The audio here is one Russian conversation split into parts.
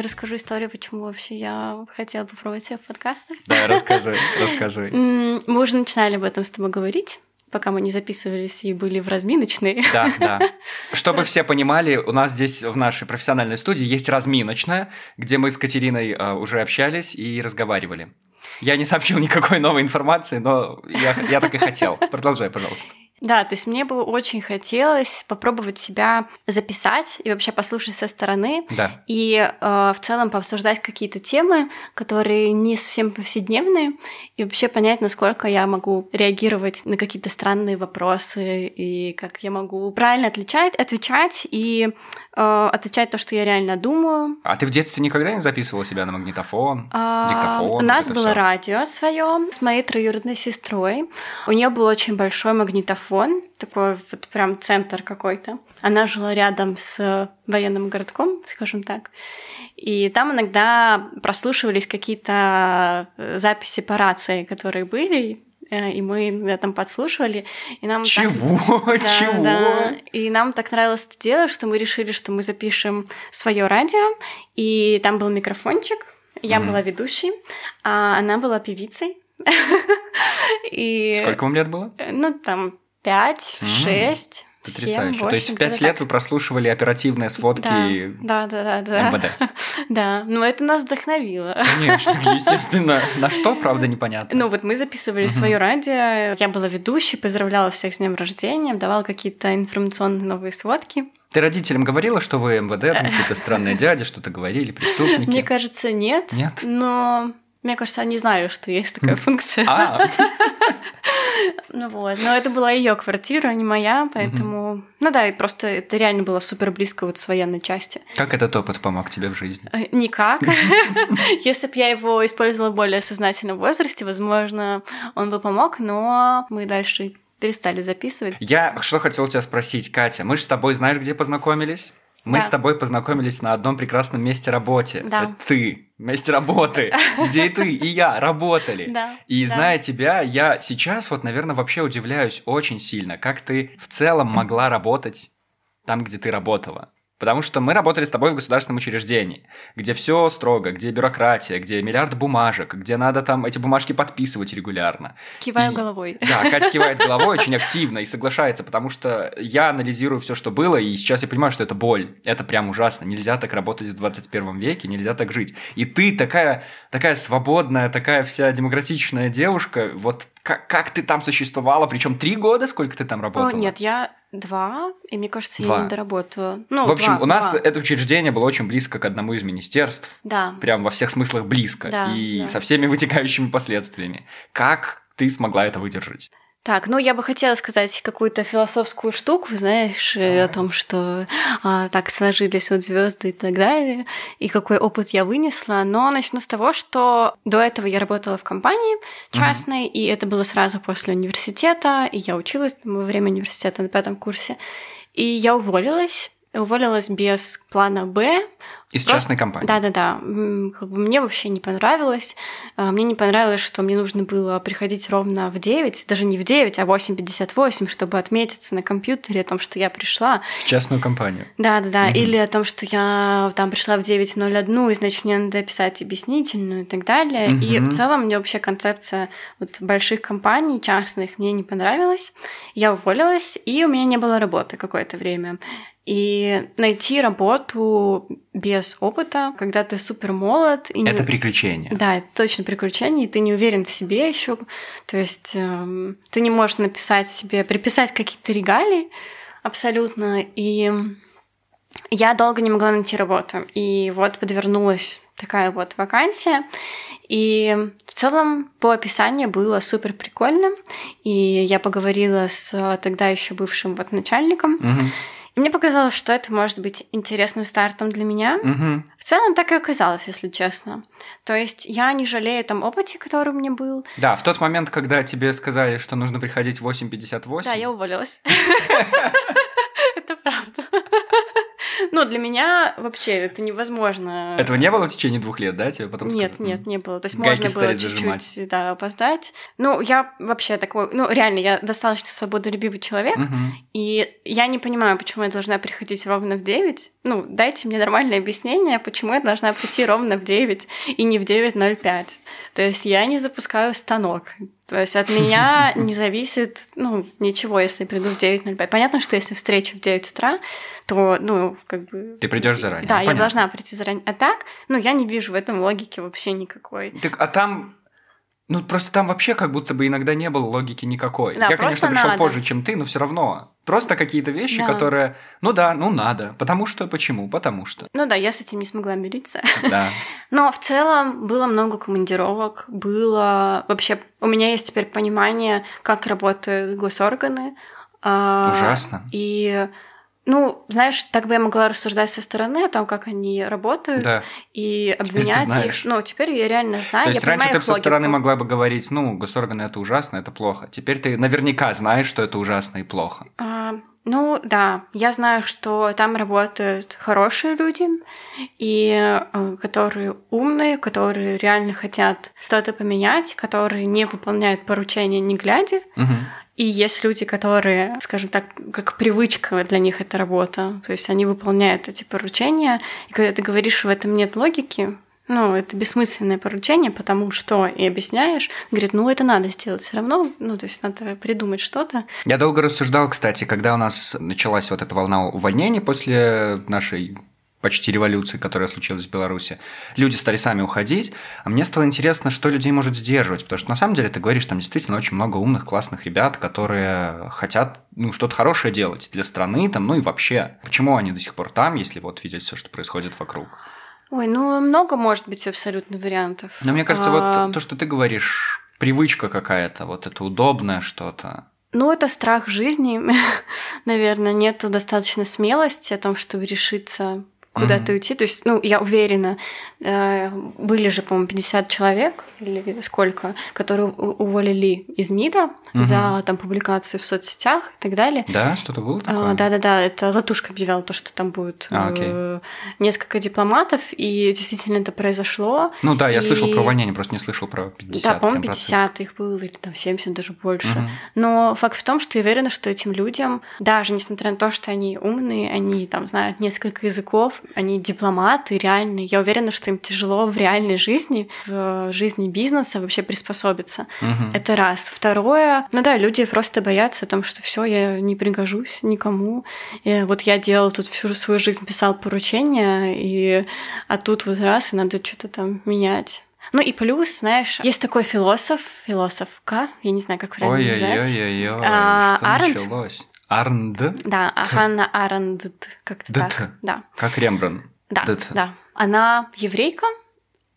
я расскажу историю, почему вообще я хотела попробовать себя в подкастах. Да, рассказывай, рассказывай. Мы уже начинали об этом с тобой говорить пока мы не записывались и были в разминочной. Да, да. Чтобы все понимали, у нас здесь в нашей профессиональной студии есть разминочная, где мы с Катериной э, уже общались и разговаривали. Я не сообщил никакой новой информации, но я, я так и хотел. Продолжай, пожалуйста. Да, то есть мне бы очень хотелось попробовать себя записать и вообще послушать со стороны. Да. И э, в целом пообсуждать какие-то темы, которые не совсем повседневные, и вообще понять, насколько я могу реагировать на какие-то странные вопросы, и как я могу правильно отличать, отвечать и э, отвечать то, что я реально думаю. А ты в детстве никогда не записывала себя на магнитофон, а, диктофон? У нас вот было всё? радио свое с моей троюродной сестрой. У нее был очень большой магнитофон телефон, такой вот прям центр какой-то. Она жила рядом с военным городком, скажем так. И там иногда прослушивались какие-то э, записи по рации, которые были, э, и мы иногда там подслушивали. И нам Чего? Так... Чего? Да, И нам так нравилось это дело, что мы решили, что мы запишем свое радио, и там был микрофончик, я mm была ведущей, а она была певицей. И... Сколько вам лет было? Э, ну, там, пять, шесть. Потрясающе. 7, 8, То есть в пять лет так. вы прослушивали оперативные сводки да, да, да, да, МВД. Да, но это нас вдохновило. Конечно, естественно. На что, правда, непонятно. Ну вот мы записывали угу. свое радио, я была ведущей, поздравляла всех с днем рождения, давала какие-то информационные новые сводки. Ты родителям говорила, что вы МВД, там какие-то странные дяди, что-то говорили, преступники? Мне кажется, нет. Нет? Но мне кажется, они знали, что есть такая функция. А. Ну вот, но это была ее квартира, а не моя, поэтому... Ну да, и просто это реально было супер близко вот с военной части. Как этот опыт помог тебе в жизни? Э, никак. Если бы я его использовала в более сознательном возрасте, возможно, он бы помог, но мы дальше перестали записывать. Я что хотел тебя спросить, Катя, мы же с тобой знаешь, где познакомились? Мы да. с тобой познакомились на одном прекрасном месте работы. Да. Это ты, месте работы, где и ты, и я работали. Да. И зная тебя, я сейчас вот, наверное, вообще удивляюсь очень сильно, как ты в целом могла работать там, где ты работала. Потому что мы работали с тобой в государственном учреждении, где все строго, где бюрократия, где миллиард бумажек, где надо там эти бумажки подписывать регулярно. Киваю и... головой. Да, Катя кивает головой очень активно и соглашается, потому что я анализирую все, что было, и сейчас я понимаю, что это боль. Это прям ужасно. Нельзя так работать в 21 веке, нельзя так жить. И ты такая, такая свободная, такая вся демократичная девушка, вот как, как ты там существовала? Причем три года? Сколько ты там работала? О, нет, я два, и мне кажется, два. я не доработаю. Ну, в общем, два, у нас два. это учреждение было очень близко к одному из министерств. Да. Прям во всех смыслах близко. Да, и да. со всеми вытекающими последствиями. Как ты смогла это выдержать? Так, ну я бы хотела сказать какую-то философскую штуку, знаешь, а. о том, что а, так сложились вот звезды и так далее, и какой опыт я вынесла. Но начну с того, что до этого я работала в компании частной, угу. и это было сразу после университета, и я училась во время университета на пятом курсе, и я уволилась уволилась без плана Б. Из Просто... частной компании? Да-да-да. Как бы мне вообще не понравилось. А, мне не понравилось, что мне нужно было приходить ровно в 9, даже не в 9, а в 8.58, чтобы отметиться на компьютере о том, что я пришла. В частную компанию? Да-да-да. Угу. Или о том, что я там пришла в 9.01, и значит, мне надо писать объяснительную и так далее. Угу. И в целом мне вообще концепция вот больших компаний, частных, мне не понравилась. Я уволилась, и у меня не было работы какое-то время. И найти работу без опыта, когда ты супер молод. И не... Это приключение. Да, это точно приключение, и ты не уверен в себе еще. То есть эм, ты не можешь написать себе, приписать какие-то регалии абсолютно. И я долго не могла найти работу. И вот подвернулась такая вот вакансия. И в целом по описанию было супер прикольно. И я поговорила с тогда еще бывшим вот начальником. Угу. Мне показалось, что это может быть интересным стартом для меня. Угу. В целом так и оказалось, если честно. То есть я не жалею о том опыте, который у меня был. Да, в тот момент, когда тебе сказали, что нужно приходить в 8.58... Да, я уволилась. Это правда. Ну, для меня вообще это невозможно. Этого не было в течение двух лет, да, тебе потом Нет, сказали? нет, не было. То есть Гайки можно было чуть-чуть да, опоздать. Ну, я вообще такой... Ну, реально, я достаточно свободолюбивый человек, и я не понимаю, почему я должна приходить ровно в 9. Ну, дайте мне нормальное объяснение, почему я должна прийти ровно в 9 и не в 9.05. То есть я не запускаю станок. То есть от меня не зависит, ну, ничего, если приду в 9.05. Понятно, что если встречу в 9 утра, то, ну, как бы... Ты придешь заранее. Да, ну, я понятно. должна прийти заранее. А так, ну, я не вижу в этом логики вообще никакой. Так, а там... Ну, просто там вообще как будто бы иногда не было логики никакой. Да, Я, конечно, пришел надо. позже, чем ты, но все равно. Просто какие-то вещи, Да. которые, ну да, ну надо. Потому что, почему? Потому что. Ну да, я с этим не смогла мириться. Да. Но в целом было много командировок, было вообще... У меня есть теперь понимание, как работают госорганы. а, Ужасно. И, ну, знаешь, так бы я могла рассуждать со стороны о том, как они работают, Да. и обвинять их. Ну, теперь я реально знаю, То есть раньше ты со стороны могла бы говорить, ну, госорганы это ужасно, это плохо. Теперь ты наверняка знаешь, что это ужасно и плохо. А, ну да, я знаю, что там работают хорошие люди, и э, которые умные, которые реально хотят что-то поменять, которые не выполняют поручения не глядя. Мгм. И есть люди, которые, скажем так, как привычка для них эта работа. То есть они выполняют эти поручения. И когда ты говоришь, в этом нет логики, ну, это бессмысленное поручение, потому что и объясняешь, говорит, ну, это надо сделать все равно, ну, то есть надо придумать что-то. Я долго рассуждал, кстати, когда у нас началась вот эта волна увольнений после нашей почти революции, которая случилась в Беларуси, люди стали сами уходить, а мне стало интересно, что людей может сдерживать, потому что на самом деле ты говоришь, там действительно очень много умных, классных ребят, которые хотят ну, что-то хорошее делать для страны, там, ну и вообще. Почему они до сих пор там, если вот видеть все, что происходит вокруг? Ой, ну, много может быть абсолютно вариантов. Но мне кажется, А, вот то, что ты говоришь, привычка какая-то, вот это удобное что-то. Ну, это страх жизни, наверное, нету достаточно смелости о том, чтобы решиться куда-то Мгм. уйти. То есть, ну, я уверена, э, были же, по-моему, 50 человек или сколько, которые уволили из МИДа Мгм. за там публикации в соцсетях и так далее. Да, что-то было такое? А, Да-да-да, это Латушка объявляла то, что там будет А, э, несколько дипломатов, и действительно это произошло. Ну да, я слышал И- про увольнение, просто не слышал про 50. Да, по-моему, прям 50 их было, или там 70 даже больше. Мгм. Но факт в том, что я уверена, что этим людям, даже несмотря на то, что они умные, они там знают несколько языков, они дипломаты, реальные, я уверена, что им тяжело в реальной жизни, в жизни бизнеса вообще приспособиться. Мгм. Это раз. Второе, ну да, люди просто боятся о том, что все, я не пригожусь никому. И вот я делала тут всю свою жизнь, писал поручения, и а тут вот раз, и надо что-то там менять. Ну и плюс, знаешь, есть такой философ, философка, я не знаю, как правильно. Ой-ой-ой-ой, А, что Аренд? началось? Арнд? Да, Ханна Аренд, как-то так. Да, Как Рембрандт. да, да. Она еврейка,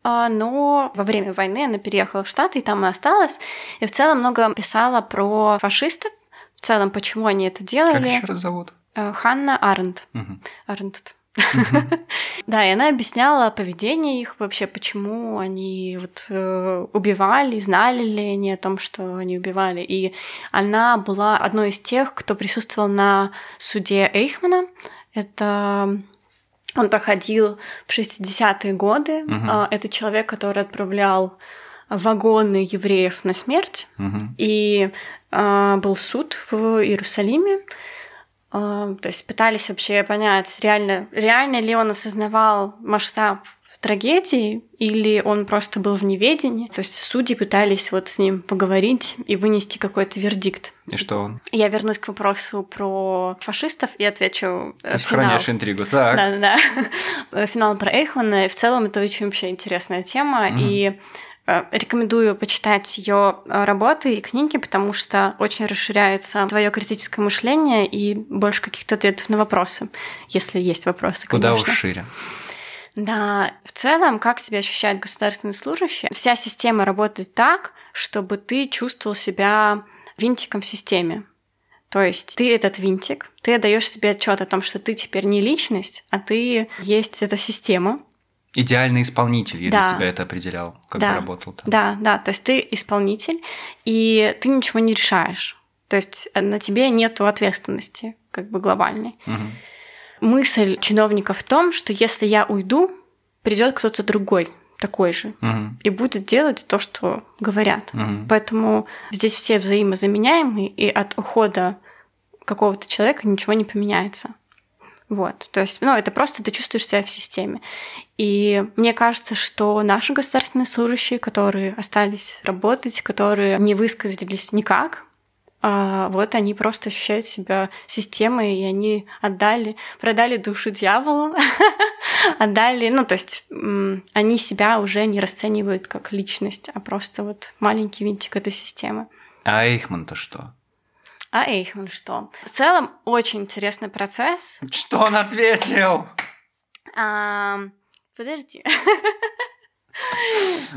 а, но во время войны она переехала в Штаты, и там и осталась. И в целом много писала про фашистов, в целом, почему они это Как делали. еще раз зовут? Э, Ханна Аренд. Мгм. Аренд. Да, и она объясняла поведение их вообще, почему они вот э, убивали, знали ли они о том, что они убивали. И она была одной из тех, кто присутствовал на суде Эйхмана. Это он проходил в 60-е годы. А, Это человек, который отправлял вагоны евреев на смерть. И а, был суд в Иерусалиме. А, то есть пытались вообще понять, реально, реально ли он осознавал масштаб трагедии, или он просто был в неведении. То есть судьи пытались вот с ним поговорить и вынести какой-то вердикт. И что он? Я вернусь к вопросу про фашистов и отвечу э, Ты финал. сохраняешь интригу. Так. Да, да, да. Финал про Эйхмана. И в целом это очень вообще интересная тема. Мгм. И э, рекомендую почитать ее работы и книги, потому что очень расширяется твое критическое мышление и больше каких-то ответов на вопросы, если есть вопросы, Куда уж конечно. шире. Да, в целом, как себя ощущает государственный служащий? Вся система работает так, чтобы ты чувствовал себя винтиком в системе. То есть ты этот винтик, ты отдаешь себе отчет о том, что ты теперь не личность, а ты есть эта система. Идеальный исполнитель, я для Да. себя это определял, когда Да. работал там. Да, да, то есть ты исполнитель, и ты ничего не решаешь. То есть на тебе нету ответственности, как бы глобальной. Мгм. мысль чиновника в том, что если я уйду, придет кто-то другой такой же Мгм. и будет делать то, что говорят. Мгм. Поэтому здесь все взаимозаменяемые, и от ухода какого-то человека ничего не поменяется. Вот, то есть, ну, это просто ты чувствуешь себя в системе. И мне кажется, что наши государственные служащие, которые остались работать, которые не высказались никак, а, вот они просто ощущают себя системой, и они отдали, продали душу дьяволу, отдали, ну, то есть они себя уже не расценивают как личность, а просто вот маленький винтик этой системы. А Эйхман-то что? А Эйхман что? В целом, очень интересный процесс. Что он ответил? А, подожди.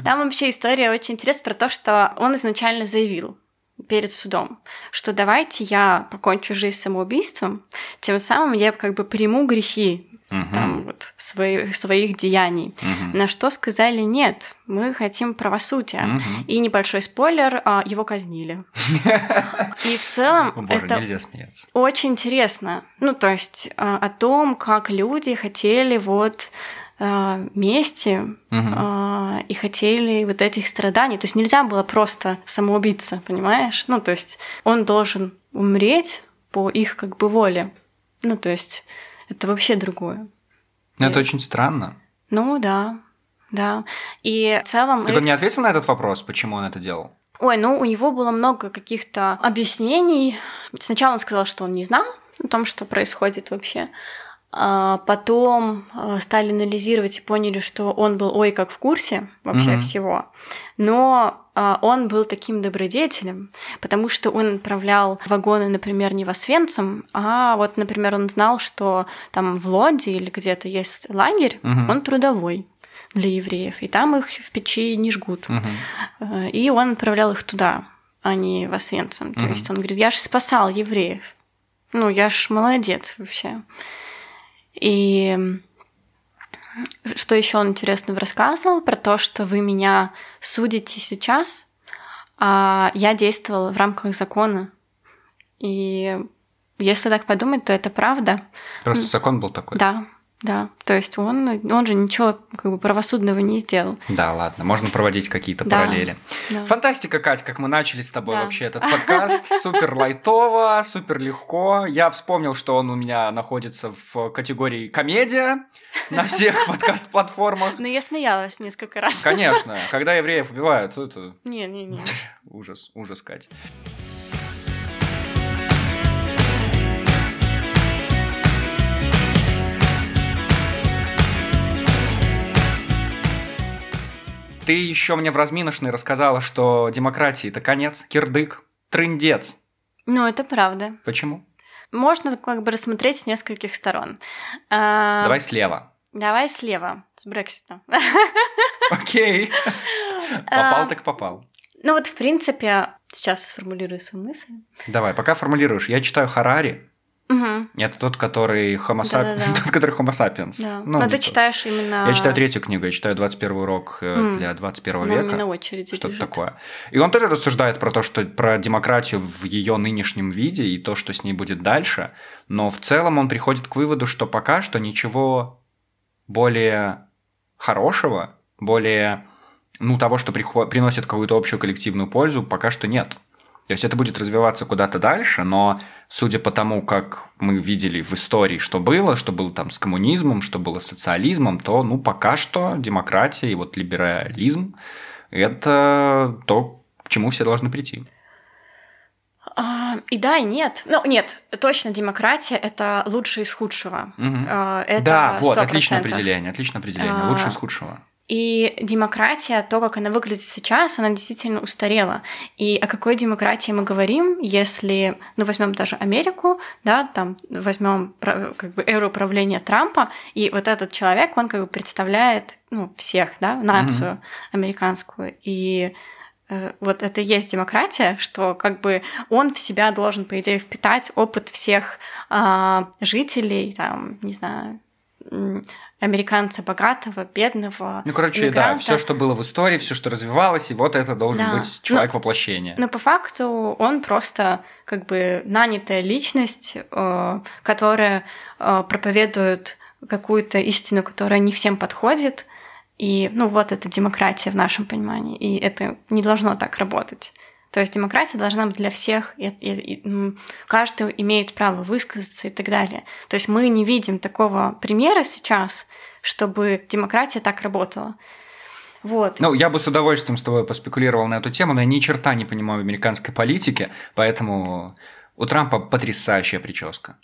Там вообще история очень интересная про то, что он изначально заявил перед судом, что давайте я покончу жизнь самоубийством, тем самым я как бы приму грехи Мгм. там вот своих, своих деяний. Мгм. На что сказали нет, мы хотим правосудия. Мгм. И небольшой спойлер, а, его казнили. И в целом это очень интересно. Ну, то есть а, о том, как люди хотели вот а, мести а, и хотели вот этих страданий. То есть нельзя было просто самоубиться, понимаешь? Ну, то есть он должен умереть по их как бы воле. Ну, то есть это вообще другое. Ну, Это очень странно. Ну, да, да. И в целом... Так он не ответил на этот вопрос, почему он это делал? Ой, ну у него было много каких-то объяснений. Сначала он сказал, что он не знал о том, что происходит вообще. А потом а, стали анализировать и поняли, что он был ой как в курсе вообще Мгм. всего. Но а, он был таким добродетелем, потому что он отправлял вагоны, например, не в Освенцим, а вот, например, он знал, что там в Лоде или где-то есть лагерь, Мгм. он трудовой для евреев, и там их в печи не жгут. Э, И он отправлял их туда, а не в Освенцим. То Мгм. есть он говорит, я же спасал евреев. Ну, я ж молодец вообще. И что еще он интересного рассказывал про то, что вы меня судите сейчас, а я действовала в рамках закона. И если так подумать, то это правда. Просто закон был такой. Да, да. То есть он, он же ничего как бы правосудного не сделал. Да, ладно, можно проводить какие-то Да. параллели. Да. Фантастика, Кать, как мы начали с тобой Да. вообще этот подкаст. Супер лайтово, супер легко. Я вспомнил, что он у меня находится в категории комедия на всех подкаст-платформах. Но я смеялась несколько раз. Конечно, когда евреев убивают, это Не-не-не. ужас, ужас, Кать. Ты еще мне в разминочной рассказала, что демократии это конец, кирдык, трындец. Ну, это правда. Почему? Можно как бы рассмотреть с нескольких сторон. А, Давай слева. Давай слева, с Брекситом. Окей. А, Попал так попал. Ну вот, в принципе, сейчас сформулирую свою мысль. Давай, пока формулируешь. Я читаю Харари. Мгм, Это тот, который Homo, sap- тот, который Homo sapiens. да. Ну, Но ты тот. читаешь именно... Я читаю третью книгу, я читаю 21 урок М. для 21 Она века. на очереди Что-то лежит. такое. И он тоже рассуждает про то, что про демократию в ее нынешнем виде и то, что с ней будет дальше. Но в целом он приходит к выводу, что пока что ничего более хорошего, более ну, того, что приход- приносит какую-то общую коллективную пользу, пока что нет. То есть это будет развиваться куда-то дальше, но судя по тому, как мы видели в истории, что было, что было там с коммунизмом, что было с социализмом, то ну пока что демократия и вот либерализм – это то, к чему все должны прийти. А, и да, и нет. Ну, нет, точно демократия — это лучшее из худшего. А, это да, вот, 100%. отличное определение, отличное определение, А, лучшее из худшего. И демократия, то, как она выглядит сейчас, она действительно устарела. И о какой демократии мы говорим, если, ну, возьмем даже Америку, да, там возьмем как бы эру правления Трампа, и вот этот человек, он как бы представляет, ну, всех, да, нацию американскую. И э, вот это и есть демократия, что как бы он в себя должен, по идее, впитать опыт всех а, жителей, там, не знаю, американца богатого, бедного. Ну, короче, иммигранта. да, все, что было в истории, все, что развивалось, и вот это должен Да. быть человек Ну, воплощения. Но по факту он просто как бы нанятая личность, э, которая э, проповедует какую-то истину, которая не всем подходит. И, ну, вот это демократия в нашем понимании. И это не должно так работать. То есть демократия должна быть для всех, и, и- и, каждый имеет право высказаться и так далее. То есть мы не видим такого примера сейчас, чтобы демократия так работала. Вот. Ну, я бы с удовольствием с тобой поспекулировал на эту тему, но я ни черта не понимаю в американской политике, поэтому у Трампа потрясающая прическа.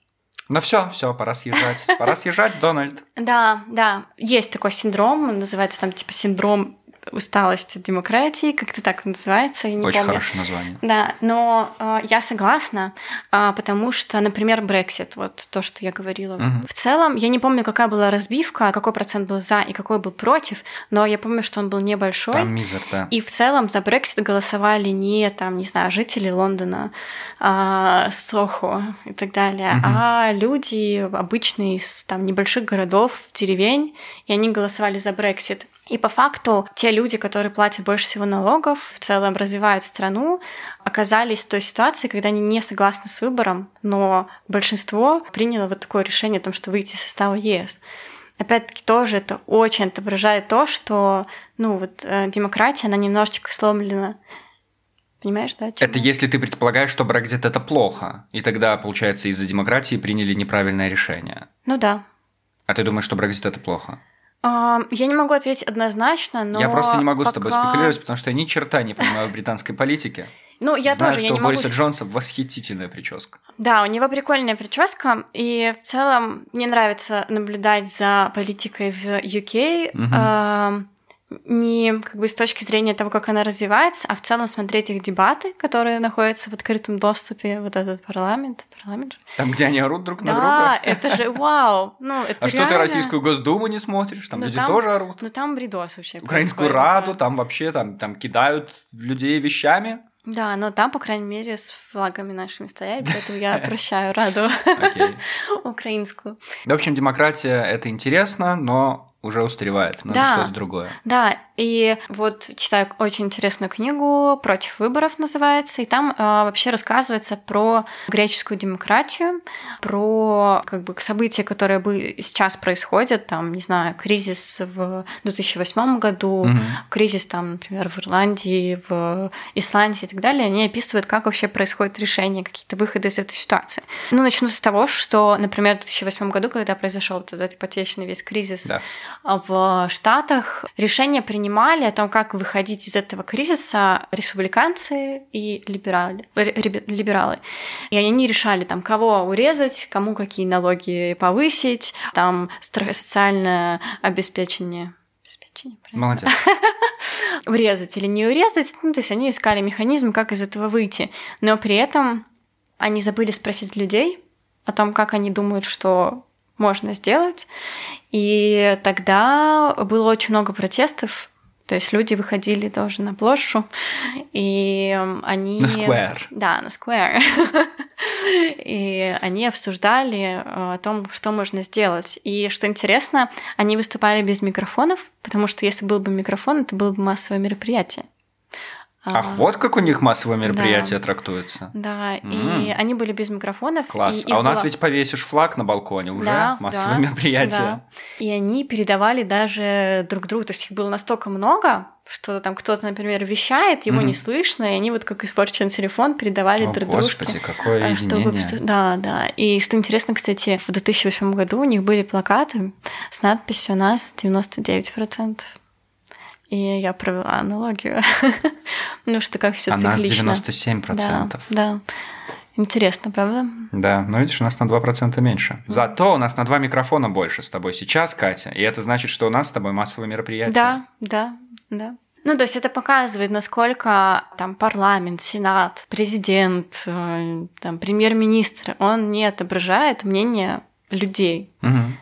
Ну все, все, пора съезжать. Пора съезжать, Дональд. Да, да, есть такой синдром, он называется там типа синдром усталости от демократии, как-то так называется, я не Очень помню. хорошее название. Да, но э, я согласна, а, потому что, например, Brexit, вот то, что я говорила. Мгм. В целом, я не помню, какая была разбивка, какой процент был за и какой был против, но я помню, что он был небольшой. Там мизер, да. И в целом за Brexit голосовали не там, не знаю, жители Лондона, а, Сохо и так далее, Мгм. а люди обычные из там небольших городов, деревень, и они голосовали за Brexit. И по факту те люди, которые платят больше всего налогов, в целом развивают страну, оказались в той ситуации, когда они не согласны с выбором, но большинство приняло вот такое решение о том, что выйти из состава ЕС. Опять-таки тоже это очень отображает то, что ну вот э, демократия, она немножечко сломлена. Понимаешь, да? о чём Это если ты предполагаешь, что Брекзит это плохо, и тогда, получается, из-за демократии приняли неправильное решение. Ну да. А ты думаешь, что Брекзит это плохо? Я не могу ответить однозначно, но я просто не могу с тобой пока- спекулировать, потому что я ни черта не понимаю в британской политике. Ну, я Знаю, тоже, что я у не могу... Бориса Джонса восхитительная прическа. Да, у него прикольная прическа, и в целом мне нравится наблюдать за политикой в UK. Мгм. Не как бы с точки зрения того, как она развивается, а в целом смотреть их дебаты, которые находятся в открытом доступе, вот этот парламент. парламент. Там, где они орут друг на Да, друга. это же вау! Ну, это А что ты реально- Российскую Госдуму не смотришь? Там Ну, люди там- тоже орут. Ну там бредос вообще. Украинскую Раду, да. там вообще там, там кидают людей вещами. Да, но там, по крайней мере, с флагами нашими стояли, поэтому я прощаю Раду Окей. украинскую. В общем, демократия это интересно, но уже устаревает. Надо Да. что-то другое. Да, и вот читаю очень интересную книгу «Против выборов» называется, и там а, вообще рассказывается про греческую демократию, про как бы события, которые бы сейчас происходят, там, не знаю, кризис в 2008 году, Мгм. кризис там, например, в Ирландии, в Исландии и так далее, они описывают, как вообще происходит решение, какие-то выходы из этой ситуации. Ну, начну с того, что, например, в 2008 году, когда произошел этот ипотечный весь кризис Да. в Штатах, решения принимали о том, как выходить из этого кризиса республиканцы и либерали, ребе- либералы. И они решали, там, кого урезать, кому какие налоги повысить, там, социальное обеспечение правильно? Молодец. урезать или не урезать. Ну, то есть они искали механизм, как из этого выйти. Но при этом они забыли спросить людей о том, как они думают, что можно сделать. И тогда было очень много протестов. То есть люди выходили тоже на площадь, и эм, они... На сквер. Да, на Square. И они обсуждали э, о том, что можно сделать. И что интересно, они выступали без микрофонов, потому что если был бы микрофон, это было бы массовое мероприятие. Ах, вот как у них массовое мероприятие трактуется. Да, М. и они были без микрофонов. Класс. А у нас ведь повесишь флаг на балконе уже Да, массовое да, мероприятие. да. И они передавали даже друг другу. То есть их было настолько много, что там кто-то, например, вещает, его Мгм. не слышно, и они вот как испорченный телефон передавали О, друг господи, дружке. какое А, чтобы Да, да. И что интересно, кстати, в 2008 году у них были плакаты с надписью «У нас 99%». И я провела аналогию. ну, что как все А нас циклично. 97%. Да, да. Интересно, правда? Да, но видишь, у нас на 2% меньше. Зато у нас на два микрофона больше с тобой сейчас, Катя. И это значит, что у нас с тобой массовое мероприятие. Да, да, да. Ну, то есть это показывает, насколько там парламент, сенат, президент, э, там, премьер-министр, он не отображает мнение людей. Мгм.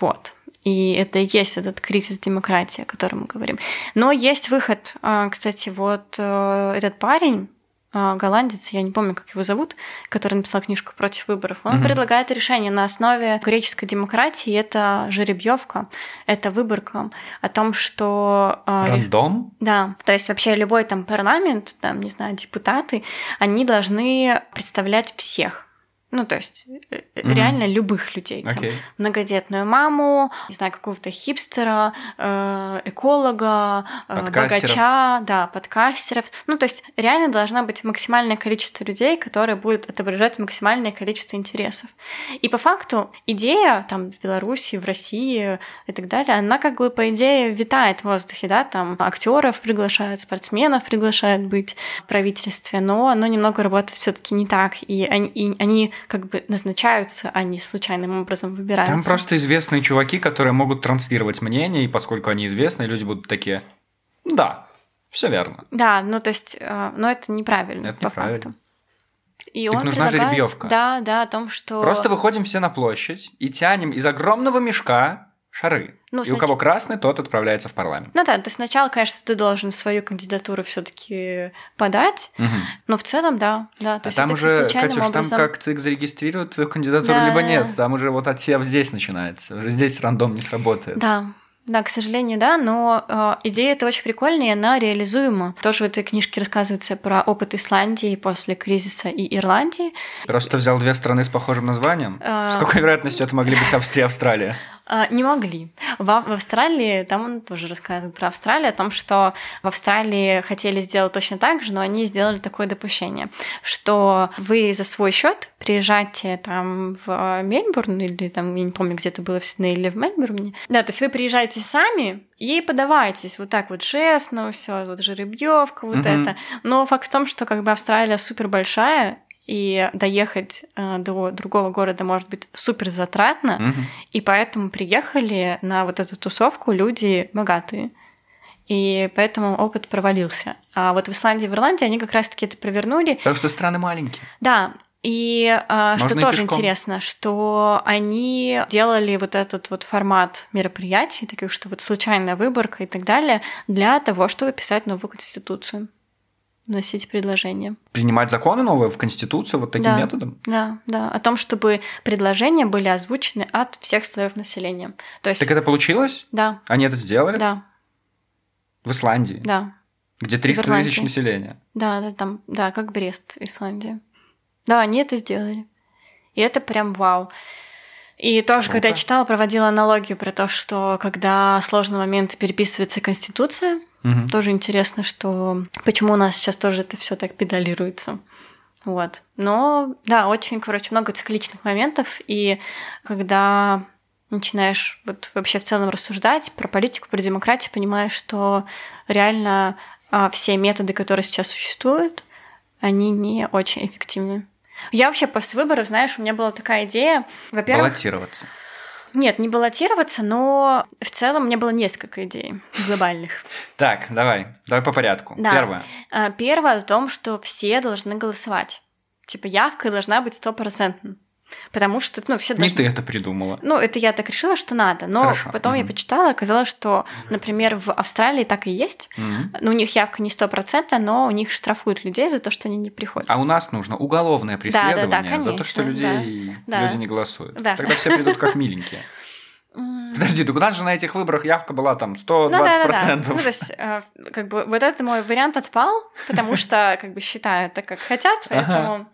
Вот. И это и есть этот кризис демократии, о котором мы говорим. Но есть выход. А, Кстати, вот э, этот парень, э, голландец, я не помню, как его зовут, который написал книжку против выборов. Он Мгм. предлагает решение на основе греческой демократии. Это жеребьевка, это выборка о том, что э, Рандом? да, то есть вообще любой там парламент, там, не знаю, депутаты, они должны представлять всех. Ну, то есть Мгм. реально любых людей. Там, многодетную маму, не знаю, какого-то хипстера, э, эколога, э, богача, да, подкастеров. Ну, то есть реально должно быть максимальное количество людей, которые будут отображать максимальное количество интересов. И по факту идея там в Беларуси, в России и так далее, она как бы по идее витает в воздухе, да, там актеров приглашают, спортсменов приглашают быть в правительстве, но оно немного работает все-таки не так, и они, и они как бы назначаются, а не случайным образом выбираются. Там просто известные чуваки, которые могут транслировать мнение, и поскольку они известные, люди будут такие, да, все верно. Да, ну то есть, э, но это неправильно. Это по неправильно. факту. И Так он нужна жеребьевка. Да, да, о том, что. Просто выходим все на площадь и тянем из огромного мешка шары. Ну, и у снач- кого красный, тот отправляется в парламент. Ну да, то есть сначала, конечно, ты должен свою кандидатуру все-таки подать, Мгм. но в целом, да, да. То А есть там уже, Катюш, образом. там как ЦИК зарегистрирует твою кандидатуру, Да, либо да, нет. да. Там уже вот отсев здесь начинается. Уже здесь рандом не сработает. Да, да, к сожалению, да, но э, идея это очень прикольная, и она реализуема. Тоже в этой книжке рассказывается про опыт Исландии после кризиса и Ирландии. Просто взял две страны с похожим названием. А. С какой вероятностью это могли быть Австрия и Австралия? А, Не могли. В, в Австралии, там он тоже рассказывает про Австралию, о том, что в Австралии хотели сделать точно так же, но они сделали такое допущение, что вы за свой счет приезжаете там в Мельбурн или там, я не помню, где это было, в Сиднее или в Мельбурне. Да, то есть вы приезжаете сами и подавайтесь вот так вот честно, все, вот жеребьевка, вот Мгм. это. Но факт в том, что как бы Австралия супер большая, и доехать э, до другого города может быть супер затратно, Мгм. и поэтому приехали на вот эту тусовку люди богатые. И поэтому опыт провалился. А вот в Исландии и в Ирландии они как раз-таки это провернули. Потому что страны маленькие. Да, и а, что и тоже пешком. интересно, что они делали вот этот вот формат мероприятий, таких, что вот случайная выборка и так далее, для того, чтобы писать новую конституцию, вносить предложения. Принимать законы новые в Конституцию вот таким Да. методом? Да, да, о том, чтобы предложения были озвучены от всех слоев населения. То есть, Так это получилось? да, Они это сделали? да, В Исландии, да. где 300 Ирландии. тысяч населения. Да, да, там, да, как Брест, Исландия. Да, они это сделали. И это прям вау. И тоже, когда я Круто. читала, проводила аналогию про то, что когда сложный момент переписывается Конституция, Мгм. тоже интересно, что почему у нас сейчас тоже это все так педалируется. Вот. Но, да, очень, короче, много цикличных моментов, и когда начинаешь вот вообще в целом рассуждать про политику, про демократию, понимаешь, что реально а, все методы, которые сейчас существуют, они не очень эффективны. Я вообще после выборов, знаешь, у меня была такая идея, во-первых, Баллотироваться. Нет, не баллотироваться, но в целом у меня было несколько идей глобальных. Так, давай, давай по порядку. Первое. А, Первое о том, что все должны голосовать. Типа явка должна быть стопроцентной. Потому что, ну, все Не должны... ты это придумала. Ну, это я так решила, что надо. Но Хорошо, потом я мгм. почитала, оказалось, что, например, в Австралии так и есть. Мгм. Ну, у них явка не стопроцентная, но у них штрафуют людей за то, что они не приходят. А у нас нужно уголовное да, да, преследование за то, что конечно, людей да. люди не голосуют. Да. Тогда все придут как миленькие. Подожди, так у нас же на этих выборах явка была там Ну да, да, да. 120%. Ну, то есть, э, как бы вот этот мой вариант отпал, потому что как бы считают так, как хотят, поэтому...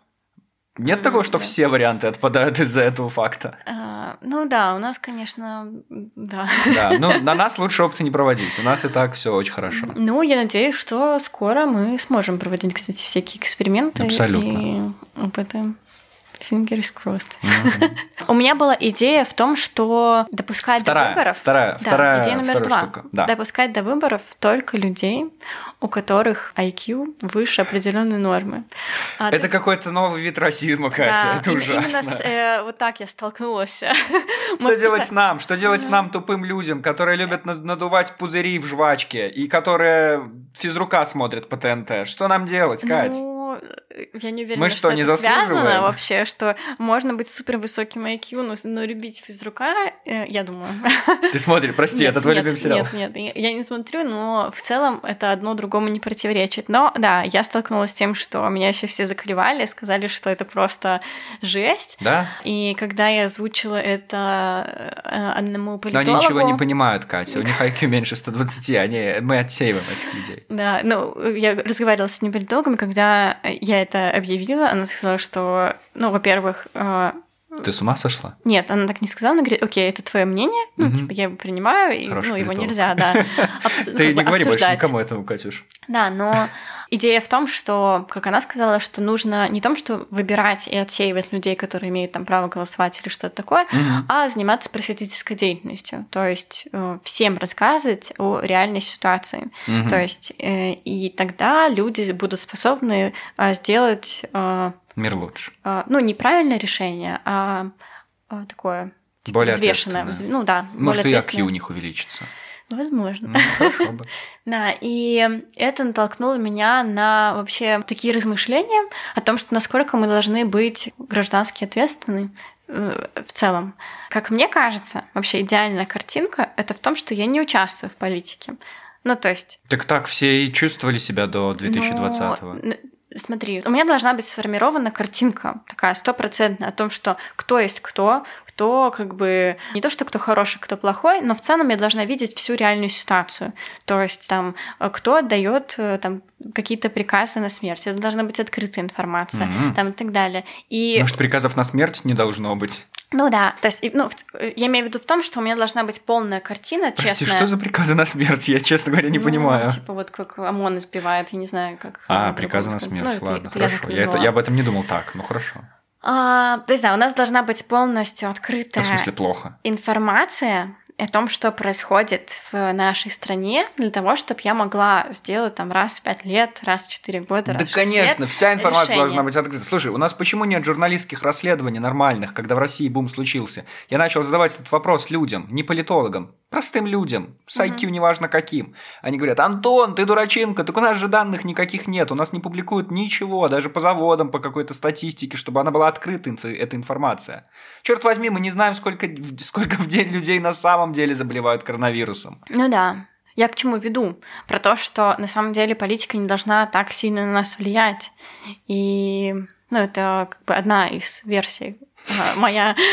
Нет такого, что все варианты отпадают из-за этого факта. а, Ну да, у нас, конечно, да. Да, ну на нас лучше опыта не проводить. У нас и так все очень хорошо. Ну, я надеюсь, что скоро мы сможем проводить, кстати, всякие эксперименты Абсолютно. и опыты. Fingers crossed. У меня была идея в том, что допускать до выборов... вторая, вторая, идея номер два. Допускать до выборов только людей, у которых IQ выше определенной нормы. А Это какой-то новый вид расизма, Катя. Да, Это ужасно. Именно с, э, вот так я столкнулась. Что делать нам? Что делать нам, тупым людям, которые любят над- надувать пузыри в жвачке и которые физрука смотрят по ТНТ? Что нам делать, Кать? Я не уверена, Мы что, что не это связано вообще, что можно быть супер высоким IQ, но, но любить физрука, э, я думаю. Ты смотри, прости, Нет, это твой нет, любимый сериал. Нет, нет, я- не смотрю, но в целом это одно другому не противоречит. Но да, я столкнулась с тем, что меня еще все заклевали, сказали, что это просто жесть. Да? И когда я озвучила это э, одному Но политологу... они ничего не понимают, Катя. У них IQ меньше 120, они... мы отсеиваем этих людей. Да, ну, я разговаривала с одним политологом, когда я это объявила, она сказала, что, ну, во-первых, э, Ты с ума сошла? нет, она так не сказала, она говорит, окей, это твое мнение, ну, Мгм. типа, я его принимаю, и, Хороший ну, его политолог. нельзя, да, абс- Ты не говори больше никому этому, Катюш. Да, но идея в том, что, как она сказала, что нужно не том, что выбирать и отсеивать людей, которые имеют там право голосовать или что-то такое, а заниматься просветительской деятельностью, то есть э, всем рассказывать о реальной ситуации. То есть э, и тогда люди будут способны э, сделать, Мир лучше. э, ну, не правильное решение, а э, такое типа, Более взвешенное. вз- Ну да, Может, более и IQ у них увеличится. Возможно. Ну, хорошо бы. Да, и это натолкнуло меня на вообще такие размышления о том, что насколько мы должны быть граждански ответственны э, в целом. Как мне кажется, вообще идеальная картинка это в том, что я не участвую в политике. Ну, то есть... Так так все и чувствовали себя до 2020-го. ну, Смотри, у меня должна быть сформирована картинка такая стопроцентная о том, что кто есть кто, кто как бы не то, что кто хороший, кто плохой, но в целом я должна видеть всю реальную ситуацию. То есть там э, кто отдает э, там какие-то приказы на смерть, это должна быть открытая информация, Мгм. там и так далее. И Может, приказов на смерть не должно быть? ну да, то есть ну, я имею в виду в том, что у меня должна быть полная картина, Прости, честная. что за приказы на смерть? Я, честно говоря, не Ну, понимаю. Типа вот как ОМОН избивает, я не знаю, как. А, приказы на смерть. Ну, Ладно, это хорошо. Я, это, я об этом не думал так, ну хорошо. А, то есть, да, у нас должна быть полностью открытая в смысле плохо. информация о том, что происходит в нашей стране, для того, чтобы я могла сделать там раз в пять лет, раз в четыре года, раз Да, в шесть конечно, лет вся информация решение. должна быть открыта. Слушай, у нас почему нет журналистских расследований нормальных, когда в России бум случился? Я начал задавать этот вопрос людям, не политологам, простым людям, с IQ неважно каким. Они говорят, Антон, ты дурачинка, так у нас же данных никаких нет, у нас не публикуют ничего, даже по заводам, по какой-то статистике, чтобы она была открыта, эта информация. Черт возьми, мы не знаем, сколько, сколько в день людей на самом деле заболевают коронавирусом. Ну да. Я к чему веду? Про то, что на самом деле политика не должна так сильно на нас влиять. И ну, это как бы одна из версий моя.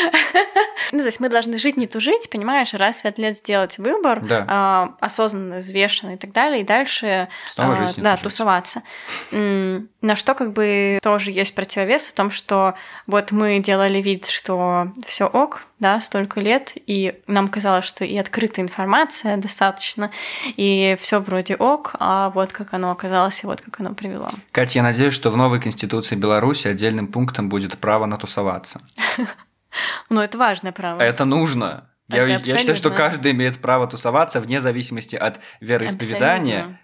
Ну, то есть мы должны жить, не тужить, понимаешь, раз в пять лет сделать выбор, Да. а, осознанно, взвешенный и так далее, и дальше Снова а, да, тужить. тусоваться. На что как бы тоже есть противовес в том, что вот мы делали вид, что все ок, да, столько лет, и нам казалось, что и открытая информация достаточно, и все вроде ок, а вот как оно оказалось, и вот как оно привело. Катя, я надеюсь, что в новой Конституции Беларуси отдельным пунктом будет право натусоваться. Но это важное право. Это нужно. Я, Это я считаю, что каждый имеет право тусоваться вне зависимости от вероисповедания, Абсолютно.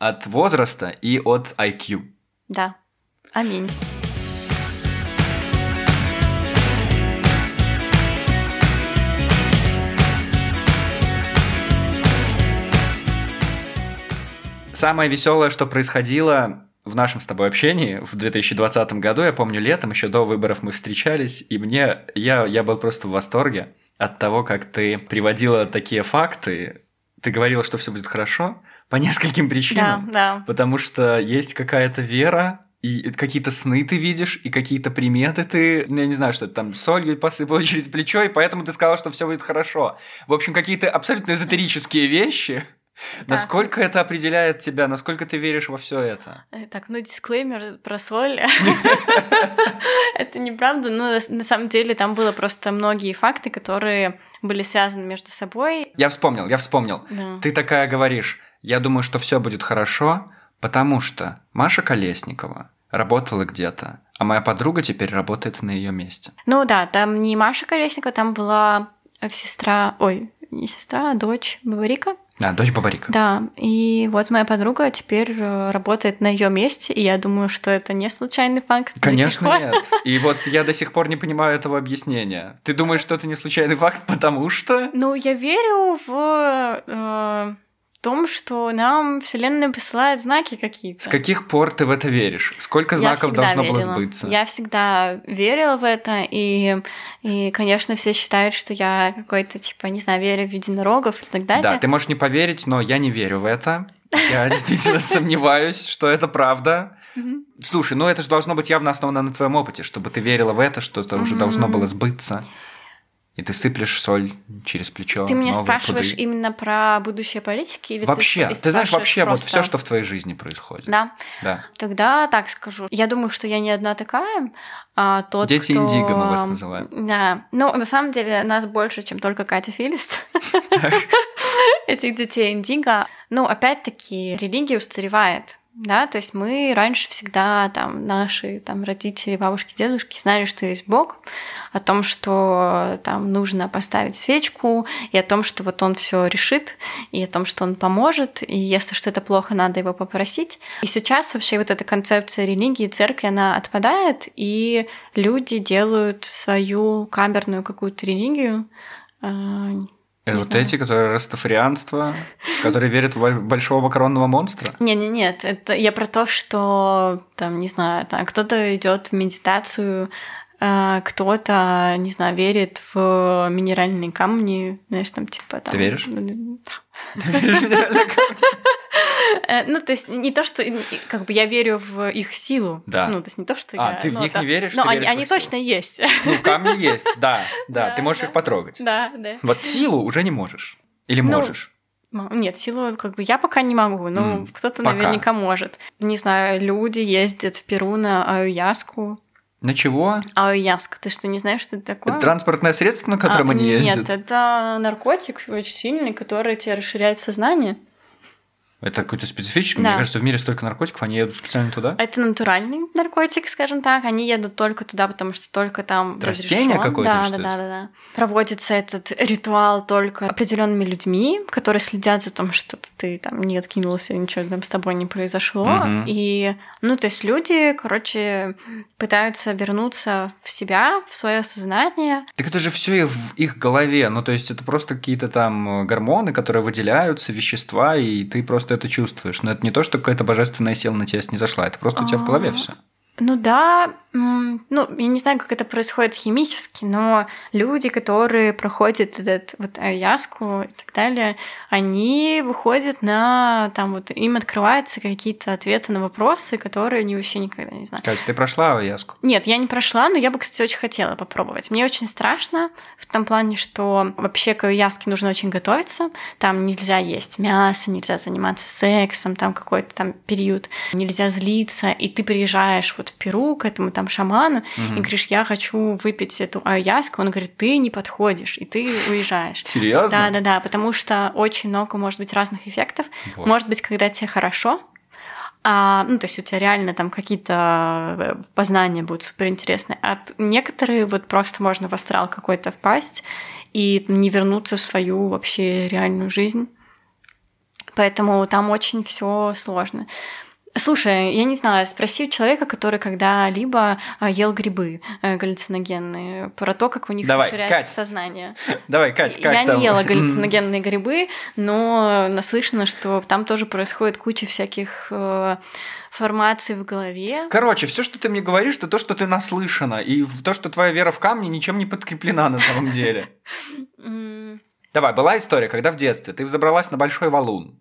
от возраста и от IQ. Да. Аминь. Самое веселое, что происходило в нашем с тобой общении в 2020 году, я помню, летом, еще до выборов мы встречались, и мне, я, я был просто в восторге от того, как ты приводила такие факты. Ты говорила, что все будет хорошо по нескольким Да, причинам. да. Потому что есть какая-то вера, и какие-то сны ты видишь, и какие-то приметы ты, ну, я не знаю, что это там, солью посыпала через плечо, и поэтому ты сказала, что все будет хорошо. В общем, какие-то абсолютно эзотерические вещи. Насколько это определяет тебя, насколько ты веришь во все это? Э, Так, ну дисклеймер про соль. Это неправда, но на- самом деле там было просто многие факты, которые были связаны между собой. Я вспомнил, я вспомнил. Ты такая говоришь, я думаю, что все будет хорошо, потому что Маша Колесникова работала где-то, а моя подруга теперь работает на ее месте. Ну да, там не Маша Колесникова, там была сестра, ой, не сестра, а дочь Баварика. А, дочь Бабарика. Да, и вот моя подруга теперь э, работает на ее месте, и я думаю, что это не случайный факт. Конечно нет. И вот я до сих пор не понимаю этого объяснения. Ты думаешь, что это не случайный факт, потому что... Ну, я верю в э, том, что нам Вселенная посылает знаки какие-то. С каких пор ты в это веришь? Сколько знаков должно верила. было сбыться? Я всегда верила в это, и, и, конечно, все считают, что я какой-то, типа, не знаю, верю в единорогов и так далее. Да, ты можешь не поверить, но я не верю в это. Я действительно сомневаюсь, что это правда. Слушай, ну это же должно быть явно основано на твоем опыте, чтобы ты верила в это, что это уже должно было сбыться. И ты сыплешь соль через плечо. Ты меня спрашиваешь пуды. именно про будущее политики или Вообще, ты, ты, знаешь, вообще вот просто... все, что в твоей жизни происходит. Да. Да. Тогда так скажу. Я думаю, что я не одна такая. А тот, Дети кто... Индиго мы вас называем. Да. Ну, на самом деле, нас больше, чем только Катя Филист. Этих детей Индиго. Ну, опять-таки, религия устаревает. Да, то есть мы раньше всегда, там, наши там, родители, бабушки, дедушки знали, что есть Бог, о том, что там нужно поставить свечку, и о том, что вот он все решит, и о том, что он поможет, и если что-то плохо, надо его попросить. И сейчас вообще вот эта концепция религии, церкви, она отпадает, и люди делают свою камерную какую-то религию, а, Это Не вот знаю. эти, которые растафарианство, которые верят в боль- большого макаронного монстра. Не, не, нет, это я про то, что там, не знаю, там кто-то идет в медитацию, кто-то, не знаю, верит в минеральные камни, знаешь, там типа там. Ты веришь? Да. Ты веришь в минеральные камни? Э, Ну, то есть не то, что э, как бы я верю в их силу. Да. Ну, то есть не то, что А, я. ты в ну, них не веришь, Но они, точно есть. Ну, камни есть, да, да, ты можешь их потрогать. Да, да. Вот силу уже не можешь. Или Ну, можешь. Нет, силу как бы я пока не могу, но М, кто-то пока. наверняка может. Не знаю, люди ездят в Перу на Аюяску. На чего? Аюяска, ты что, не знаешь, что это такое? Это транспортное средство, на котором А, они Нет, ездят? это наркотик очень сильный, который тебе расширяет сознание. Это какой-то специфический? Да. Мне кажется, в мире столько наркотиков, они едут специально туда? Это натуральный наркотик, скажем так. Они едут только туда, потому что только там Растение разрешён. какое-то Да, да, да, это? да, да. Проводится этот ритуал только определенными людьми, которые следят за тем, чтобы ты там не откинулся, ничего там с тобой не произошло. Мгм. И, ну, то есть люди, короче, пытаются вернуться в себя, в свое сознание. Так это же все в их голове. Ну, то есть, это просто какие-то там гормоны, которые выделяются, вещества, и ты просто это чувствуешь. Но это не то, что какая-то божественная сила на тебя снизошла. Это просто у тебя в голове А, все. Ну да, ну я не знаю, как это происходит химически, но люди, которые проходят этот вот аяску и так далее, они выходят на там вот им открываются какие-то ответы на вопросы, которые они вообще никогда не знают. Катя, ты прошла Аяску? Нет, я не прошла, но я бы, кстати, очень хотела попробовать. Мне очень страшно в том плане, что вообще к аяске нужно очень готовиться. Там нельзя есть мясо, нельзя заниматься сексом, там какой-то там период, нельзя злиться, и ты приезжаешь вот в Перу к этому там шаману Мгм. и говоришь, я хочу выпить эту аяску, он говорит, ты не подходишь, и ты уезжаешь. Серьезно? Да, да, да, потому что очень много может быть разных эффектов. Боже. Может быть, когда тебе хорошо, а, ну, то есть у тебя реально там какие-то э, познания будут суперинтересные. А некоторые вот просто можно в астрал какой-то впасть и не вернуться в свою вообще реальную жизнь. Поэтому там очень все сложно. Слушай, я не знаю, спроси у человека, который когда-либо а, ел грибы э, галлюциногенные, про то, как у них Давай, расширяется Кать. сознание. Давай, Кать, как Я там? не ела галлюциногенные грибы, но наслышана, что там тоже происходит куча всяких э, формаций в голове. Короче, все, что ты мне говоришь, это то, что ты наслышана, и в то, что твоя вера в камни ничем не подкреплена на самом деле. Давай, была история, когда в детстве ты взобралась на большой валун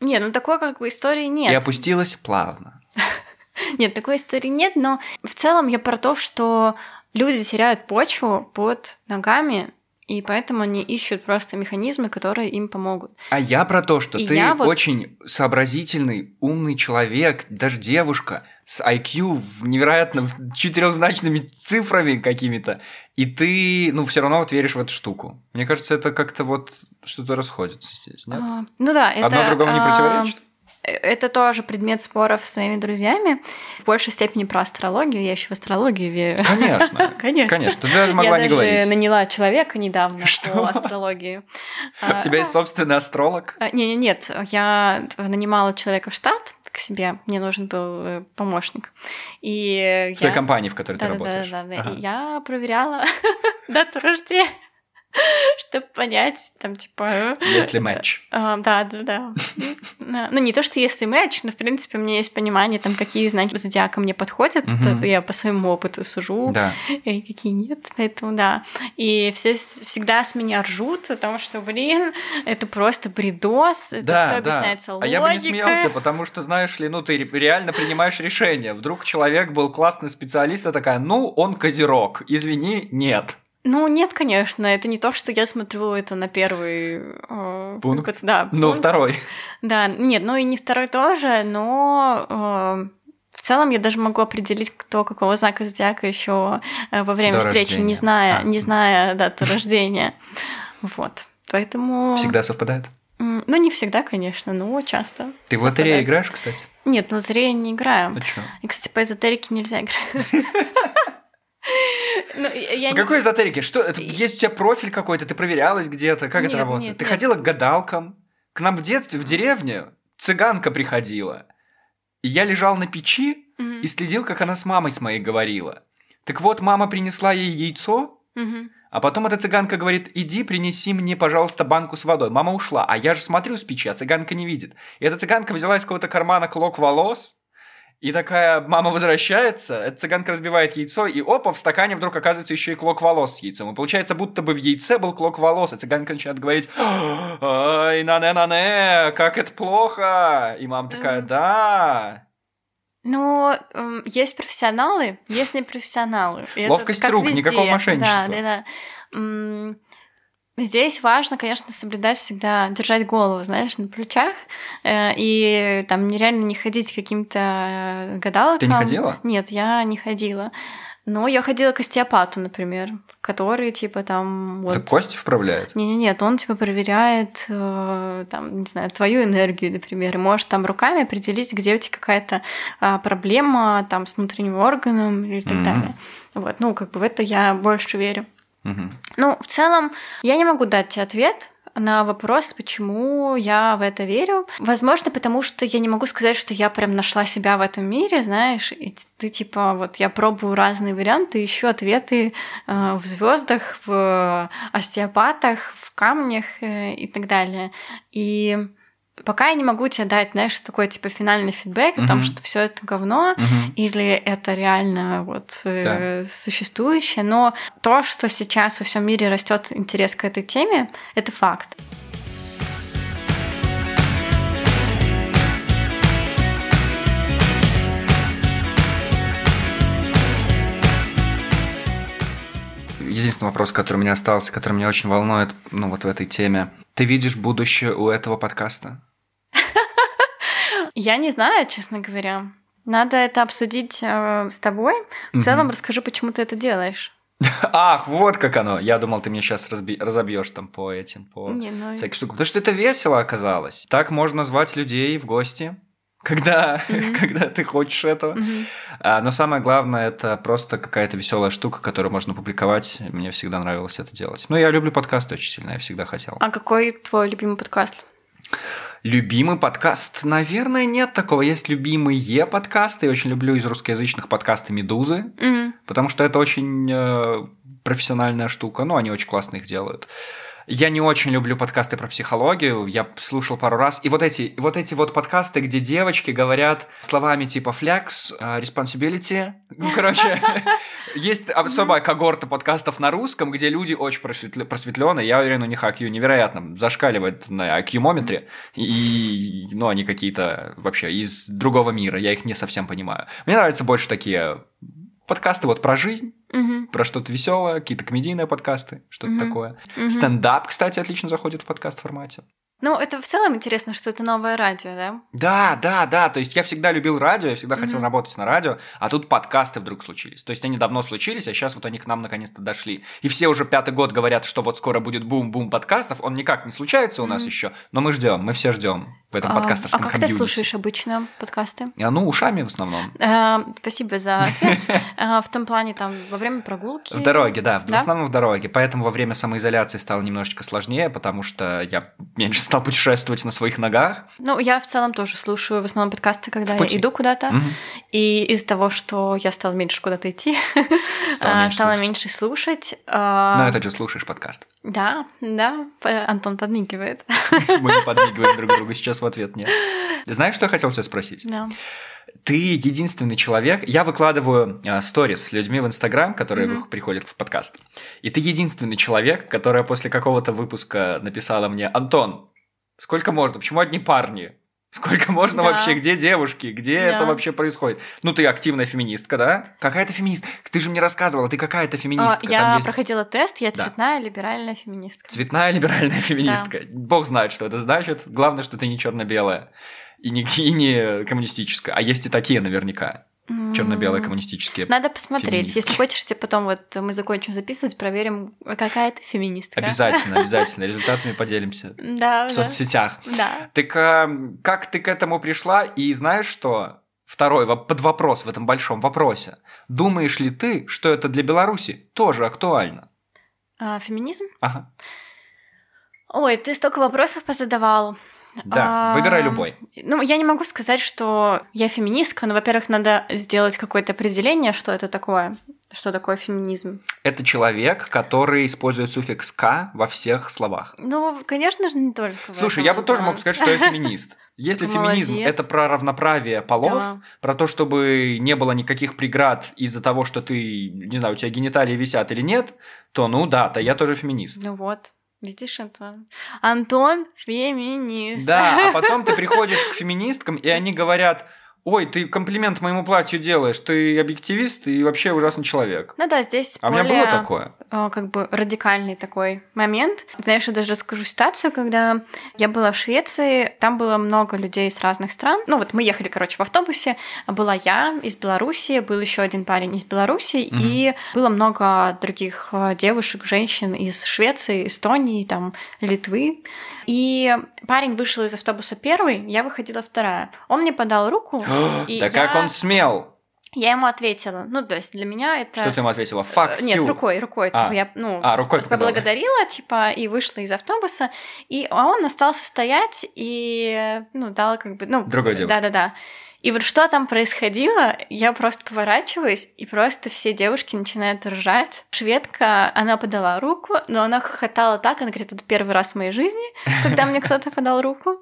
Нет, ну такой как бы истории и нет. опустилась плавно. Нет, такой истории нет, но в целом я про то, что люди теряют почву под ногами, и поэтому они ищут просто механизмы, которые им помогут. А я про то, что И ты вот- очень сообразительный, умный человек, даже девушка, с IQ невероятно четырехзначными цифрами какими-то, и ты, ну, все равно вот веришь в эту штуку. Мне кажется, это как-то вот что-то расходится здесь, нет? А, ну да, это... Одно другому не а, противоречит? Это тоже предмет споров с моими друзьями. В большей степени про астрологию. Я еще в астрологию верю. Конечно. Конечно. Конечно, ты даже могла я не даже говорить. наняла человека недавно Что? по астрологии. У тебя есть собственный астролог? А, Не, не, нет, я нанимала человека в штат к себе. Мне нужен был э, помощник. И В той я... компании, в которой ты Да, да, да, работаешь. да, да. Ага. И я проверяла дату рождения, чтобы понять, там, типа... Если матч. А, да, да, да. Ну, не то, что если матч, но, в принципе, у меня есть понимание, там, какие знаки зодиака мне подходят, я по своему опыту сужу, и какие нет, поэтому да. И все всегда с меня ржут о том, что, блин, это просто бредос, это все объясняется А логикой. я бы не смеялся, потому что, знаешь ли, ну ты ре- реально принимаешь решение. Вдруг человек был классный специалист, а такая, ну, он козерог. Извини, нет. Ну, нет, конечно, это не то, что я смотрю это на первый... э, Пункт? да, Ну, пункт. второй. Да, нет, ну и не второй тоже, но э, в целом я даже могу определить, кто какого знака зодиака еще во время До встречи, рождения. не зная, А. не зная дату рождения. Вот. Поэтому... Всегда совпадает. Ну, не всегда, конечно, но часто. Ты в совпадает. играешь, кстати? Нет, в лотерею не играю. А чё? И, кстати, по эзотерике нельзя играть. Ну, я- По не- какой эзотерике? Что это? Есть у тебя профиль какой-то? Ты проверялась где-то? Как это Нет, работает? нет, ты нет. ходила к гадалкам? К нам в детстве, в деревне, цыганка приходила. И я лежал на печи Мгм, и следил, как она с мамой с моей говорила. Так вот, мама принесла ей яйцо, мгм. а потом эта цыганка говорит, иди принеси мне, пожалуйста, банку с водой. Мама ушла, а я же смотрю с печи, а цыганка не видит. И эта цыганка взяла из какого-то кармана клок волос, и такая, мама возвращается, эта цыганка разбивает яйцо, и опа, в стакане вдруг оказывается еще и клок волос с яйцом. И получается, будто бы в яйце был клок волос, и цыганка начинает говорить, ай, на-не-на-не, как это плохо. И мама такая, да. Ну, м, есть профессионалы, есть непрофессионалы. И Ловкость рук, везде. никакого мошенничества. Да, да, да. Здесь важно, конечно, соблюдать всегда, держать голову, знаешь, на плечах, э, и там нереально не ходить каким-то э, гадалкам. Ты не ходила? Нет, я не ходила. Но я ходила к остеопату, например, который, типа, там... Вот, кости вправляет? не, не, нет, он типа проверяет, э, там, не знаю, твою энергию, например, и может там руками определить, где у тебя какая-то а, проблема там с внутренним органом и так Мгм. далее. Вот, ну, как бы в это я больше верю. Мгм. Ну, в целом, я не могу дать тебе ответ на вопрос, почему я в это верю. Возможно, потому что я не могу сказать, что я прям нашла себя в этом мире, знаешь, и ты типа вот я пробую разные варианты, ищу ответы э, в звездах, в остеопатах, в камнях э, и так далее. И пока я не могу тебе дать, знаешь, такой типа финальный фидбэк о том, что все это говно, Мгм. или это реально вот э, существующее, но то, что сейчас во всем мире растет интерес к этой теме, это факт. Единственный вопрос, который у меня остался, который меня очень волнует, ну вот в этой теме. Ты видишь будущее у этого подкаста? Я не знаю, честно говоря. Надо это обсудить э, с тобой. В целом Мгм. расскажи, почему ты это делаешь. Ах, вот как оно. Я думал, ты мне сейчас разобьешь там по этим, по Не, ну, всяким штукам. Потому что это весело оказалось. Так можно звать людей в гости, когда, Мгм. когда ты хочешь этого. мгм. А, но самое главное, это просто какая-то веселая штука, которую можно публиковать. Мне всегда нравилось это делать. Ну, я люблю подкасты очень сильно, я всегда хотел. А какой твой любимый подкаст? Любимый подкаст? Наверное, нет такого. Есть любимые подкасты. Я очень люблю из русскоязычных подкасты «Медузы», Мгм. потому что это очень э, профессиональная штука. Ну, они очень классно их делают. Я не очень люблю подкасты про психологию. Я слушал пару раз. И вот эти вот, эти вот подкасты, где девочки говорят словами типа flex, э, responsibility. Ну, короче, есть особая когорта подкастов на русском, где люди очень просветленные. Я уверен, у них IQ невероятно зашкаливает на IQ-мометре. И, ну, они какие-то вообще из другого мира. Я их не совсем понимаю. Мне нравятся больше такие подкасты вот про жизнь, Мгм. про что-то веселое, какие-то комедийные подкасты, что-то Мгм. такое. Мгм. Стендап, кстати, отлично заходит в подкаст формате. Ну, это в целом интересно, что это новое радио, да? Да, да, да. То есть я всегда любил радио, я всегда хотел Мгм. работать на радио, а тут подкасты вдруг случились. То есть они давно случились, а сейчас вот они к нам наконец-то дошли. И все уже пятый год говорят, что вот скоро будет бум-бум подкастов. Он никак не случается у нас Мгм. еще, но мы ждем, мы все ждем в этом А, подкастерском а как комьюнити. ты слушаешь обычно подкасты? А, ну, ушами в основном. А, Спасибо за ответ. А, В том плане, там, во время прогулки. В дороге, да, в Да? основном в дороге. Поэтому во время самоизоляции стало немножечко сложнее, потому что я меньше стал путешествовать на своих ногах. Ну, я в целом тоже слушаю в основном подкасты, когда я иду куда-то. Мгм. И из-за того, что я стала меньше куда-то идти, Стала а, меньше стала слушать. меньше слушать. а, Но это же слушаешь подкаст. Да, да, Антон подмигивает. Мы не подмигиваем друг другу сейчас в ответ нет. Знаешь, что я хотел тебя спросить? Да. Ты единственный человек. Я выкладываю а, сторис с людьми в Инстаграм, которые вы- приходят в подкаст. И ты единственный человек, которая после какого-то выпуска написала мне: Антон, сколько можно? Почему одни парни? Сколько можно Да. вообще? Где девушки? Где это Да. вообще происходит? Ну, ты активная феминистка, да? Какая ты феминистка? Ты же мне рассказывала, ты какая-то А, феминистка. Там Я есть проходила тест, я Да. цветная либеральная феминистка. Цветная либеральная феминистка. Бог знает, что это значит. Главное, что ты не черно-белая. И не, и не коммунистическая. А есть и такие наверняка. Черно-белые коммунистические. Надо посмотреть. Если хочешь, тебе потом вот мы закончим записывать, проверим, какая ты феминистка. Обязательно, обязательно. Результатами поделимся Да, в да. соцсетях. Да. Так а, как ты к этому пришла? И знаешь что? Второй под вопрос в этом большом вопросе. Думаешь ли ты, что это для Беларуси тоже актуально? А, феминизм? Ага. Ой, ты столько вопросов позадавал. Да, А, выбирай любой. Ну, я не могу сказать, что я феминистка, но, во-первых, надо сделать какое-то определение, что это такое, что такое феминизм. Это человек, который использует суффикс «к» во всех словах. Ну, конечно же, не только. Слушай, я бы тоже мог сказать, что я феминист. Если феминизм это про равноправие полов, Да. про то, чтобы не было никаких преград из-за того, что ты, не знаю, у тебя гениталии висят или нет, то ну да, то я тоже феминист. Ну вот, видишь, Антон? Антон феминист. Да, а потом ты приходишь к феминисткам, и они говорят, ой, ты комплимент моему платью делаешь, ты объективист и вообще ужасный человек. Ну да, здесь А у меня более было такое. э, как бы радикальный такой момент. Знаешь, я даже расскажу ситуацию, когда я была в Швеции, там было много людей с разных стран. Ну вот мы ехали, короче, в автобусе, была я из Беларуси, был еще один парень из Беларуси, Мгм. и было много других э, девушек, женщин из Швеции, Эстонии, там, Литвы. И парень вышел из автобуса первый, я выходила вторая. Он мне подал руку, Да как я- он смел? я ему ответила. Ну, то есть для меня это... Что ты ему ответила? Fuck Э, Нет, you. рукой, рукой, типа, А. я, ну, А, рукой показала. поблагодарила, типа, и вышла из автобуса, и а он остался стоять и, ну, дал как бы, ну... Другой девушке. Да-да-да. И вот что там происходило, я просто поворачиваюсь, и просто все девушки начинают ржать. Шведка, она подала руку, но она хохотала так, она говорит, это первый раз в моей жизни, когда мне кто-то подал руку.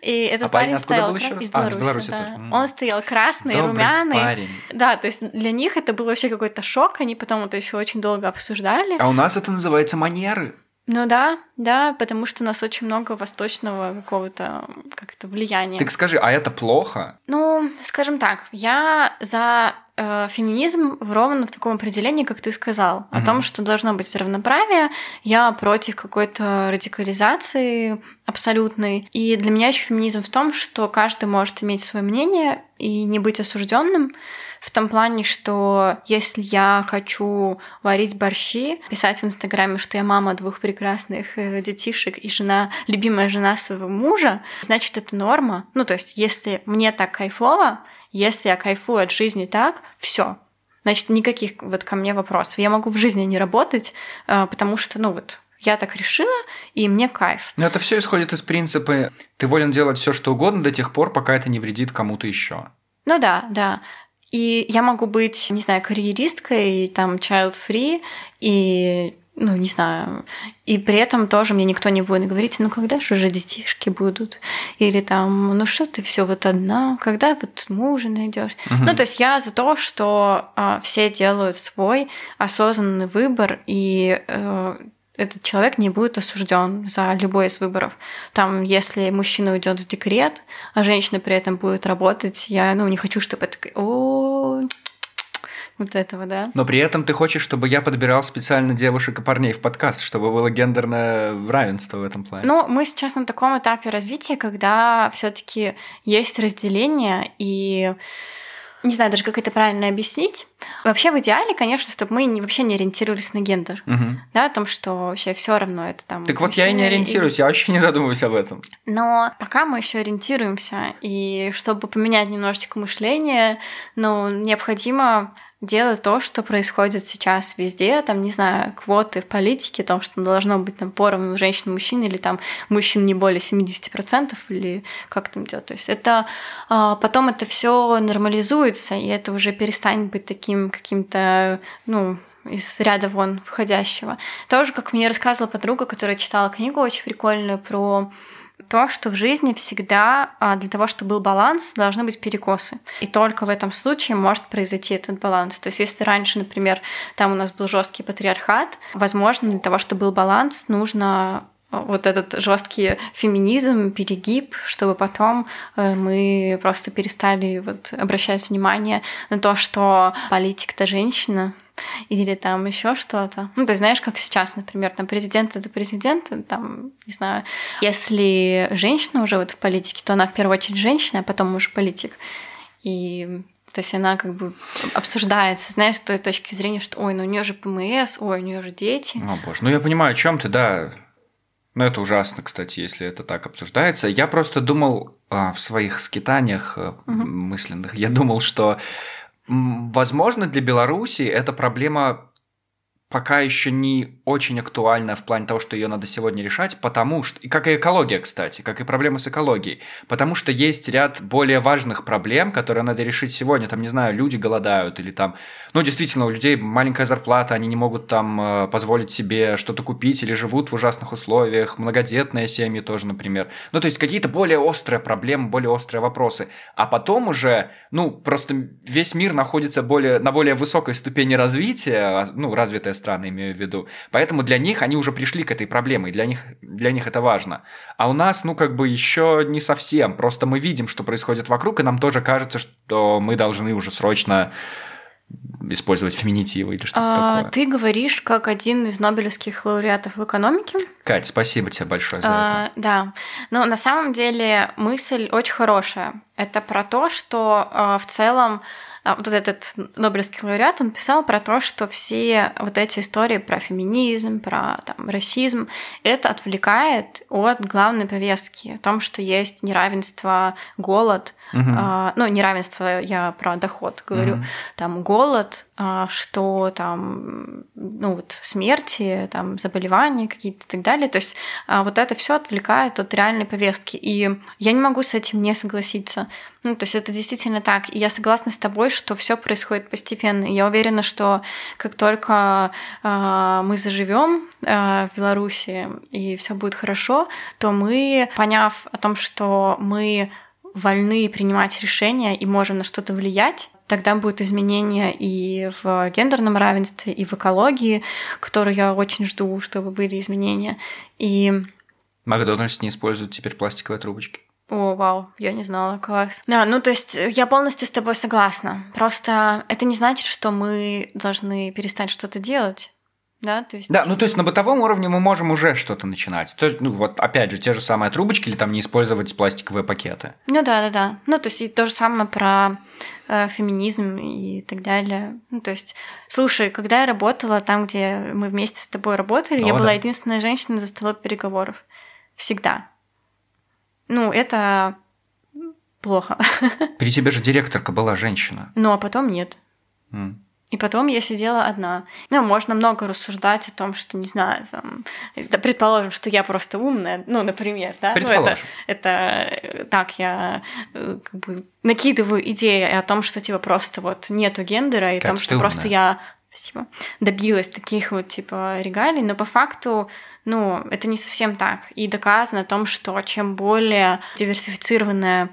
И этот А парень парень стоял был ещё кра- раз? из А, из Беларуси, Беларуси да. тоже. Он стоял красный, Добрый румяный. парень. Да, то есть для них это был вообще какой-то шок, они потом это еще очень долго обсуждали. А у нас это называется манеры. Ну да, да, потому что у нас очень много восточного какого-то как-то влияния. Так скажи, а это плохо? Ну, скажем так, я за э, феминизм ровно в таком определении, как ты сказал, о Мгм. том, что должно быть равноправие. Я против какой-то радикализации абсолютной. И для меня еще феминизм в том, что каждый может иметь свое мнение и не быть осужденным. В том плане, что если я хочу варить борщи, писать в Инстаграме, что я мама двух прекрасных э, детишек и жена, любимая жена своего мужа, значит, это норма. Ну, то есть, если мне так кайфово, если я кайфую от жизни так, все. Значит, никаких вот ко мне вопросов. Я могу в жизни не работать, э, потому что, ну вот, я так решила, и мне кайф. Но это все исходит из принципа ты волен делать все, что угодно до тех пор, пока это не вредит кому-то еще. Ну да, да. И я могу быть, не знаю, карьеристкой, там, child-free, и, ну, не знаю, и при этом тоже мне никто не будет говорить, ну, когда же уже детишки будут? Или там, ну, что ты все вот одна? Когда вот мужа найдешь? Ну, то есть я за то, что а, все делают свой осознанный выбор, и э, этот человек не будет осужден за любой из выборов. Там, если мужчина уйдет в декрет, а женщина при этом будет работать, я ну, не хочу, чтобы это о вот этого, да. Но при этом ты хочешь, чтобы я подбирал специально девушек и парней в подкаст, чтобы было гендерное равенство в этом плане. Ну, мы сейчас на таком этапе развития, когда все-таки есть разделение и не знаю даже, как это правильно объяснить. Вообще в идеале, конечно, чтобы мы не, вообще не ориентировались на гендер. Мгм. Да, о том, что вообще все равно это там. Так вот я и не ориентируюсь, я вообще не задумываюсь об этом. Но пока мы еще ориентируемся, и чтобы поменять немножечко мышление, ну, необходимо делать то, что происходит сейчас везде, там, не знаю, квоты в политике, том, что должно быть там поровну женщин мужчин или там мужчин не более 70% или как там делать. То есть это а, потом это все нормализуется, и это уже перестанет быть таким каким-то, ну, из ряда вон входящего. Тоже, как мне рассказывала подруга, которая читала книгу очень прикольную про то, что в жизни всегда а, для того, чтобы был баланс, должны быть перекосы. И только в этом случае может произойти этот баланс. То есть, если раньше, например, там у нас был жесткий патриархат, возможно, для того, чтобы был баланс, нужно а, вот этот жесткий феминизм, перегиб, чтобы потом э, мы просто перестали вот обращать внимание на то, что политик-то женщина, или там еще что-то. Ну, то есть, знаешь, как сейчас, например, там президент это президент, там, не знаю, если женщина уже вот в политике, то она в первую очередь женщина, а потом уже политик. И то есть она как бы обсуждается, знаешь, с той точки зрения, что ой, ну у нее же ПМС, ой, у нее же дети. О боже, ну я понимаю, о чем ты, да. Ну, это ужасно, кстати, если это так обсуждается. Я просто думал а, в своих скитаниях угу. мысленных, я думал, что Возможно, для Беларуси эта проблема пока еще не очень актуальна в плане того, что ее надо сегодня решать, потому что, и как и экология, кстати, как и проблемы с экологией, потому что есть ряд более важных проблем, которые надо решить сегодня, там, не знаю, люди голодают, или там, ну, действительно, у людей маленькая зарплата, они не могут там э, позволить себе что-то купить, или живут в ужасных условиях, многодетные семьи тоже, например. Ну, то есть какие-то более острые проблемы, более острые вопросы. А потом уже, ну, просто весь мир находится более, на более высокой ступени развития, а, ну, развитая страны, имею в виду. Поэтому для них они уже пришли к этой проблеме, и для них, для них это важно. А у нас, ну, как бы еще не совсем. Просто мы видим, что происходит вокруг, и нам тоже кажется, что мы должны уже срочно использовать феминитивы или что-то а, такое. Ты говоришь как один из нобелевских лауреатов в экономике. Кать, спасибо тебе большое за а, это. Да, но на самом деле мысль очень хорошая. Это про то, что а, в целом вот этот Нобелевский лауреат, он писал про то, что все вот эти истории про феминизм, про там, расизм, это отвлекает от главной повестки, о том, что есть неравенство, голод, угу. а, ну, неравенство, я про доход говорю, угу. там голод, а, что там, ну, вот смерти, там, заболевания какие-то и так далее. То есть а, вот это все отвлекает от реальной повестки. И я не могу с этим не согласиться. Ну, то есть это действительно так. И я согласна с тобой, что все происходит постепенно. И я уверена, что как только э, мы заживем э, в Беларуси и все будет хорошо, то мы, поняв о том, что мы вольны принимать решения и можем на что-то влиять, тогда будет изменение и в гендерном равенстве, и в экологии, которые я очень жду, чтобы были изменения. И Макдональдс не использует теперь пластиковые трубочки. О, вау, я не знала, класс. Да, ну то есть я полностью с тобой согласна. Просто это не значит, что мы должны перестать что-то делать. Да, то есть... да, ну то есть на бытовом уровне мы можем уже что-то начинать. То есть, ну вот опять же, те же самые трубочки или там не использовать пластиковые пакеты. Ну да, да, да. Ну то есть и то же самое про э, феминизм и так далее. Ну то есть, слушай, когда я работала там, где мы вместе с тобой работали, О, я да. была единственная женщина за столом переговоров. Всегда. Ну, это плохо. При тебе же директорка была женщина. Ну, а потом нет. Mm. И потом я сидела одна. Ну, можно много рассуждать о том, что, не знаю, там, это, предположим, что я просто умная, ну, например, да? Предположим. Ну, это, это так я э, как бы накидываю идеи о том, что типа просто вот нету гендера, и о том, что умная. просто я спасибо, добилась таких вот типа регалий, но по факту ну, это не совсем так. И доказано о том, что чем более диверсифицированная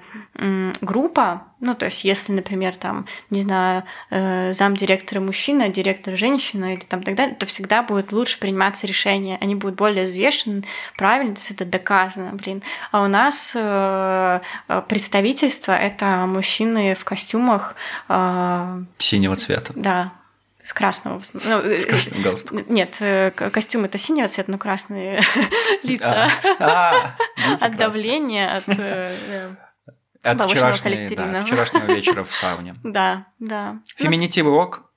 группа, ну, то есть, если, например, там, не знаю, э, замдиректора мужчина, директор женщина или там так далее, то всегда будет лучше приниматься решения. Они будут более взвешены, правильно, то есть это доказано, блин. А у нас э, представительство это мужчины в костюмах э, синего цвета. Да, с красного. Ну, с э, красным галстуком. Нет, э, костюм это синего цвета, но красные лица. А, от давления, от э, от вчерашнего, вчерашнего вечера в сауне. Да, да. Феминитивы ок?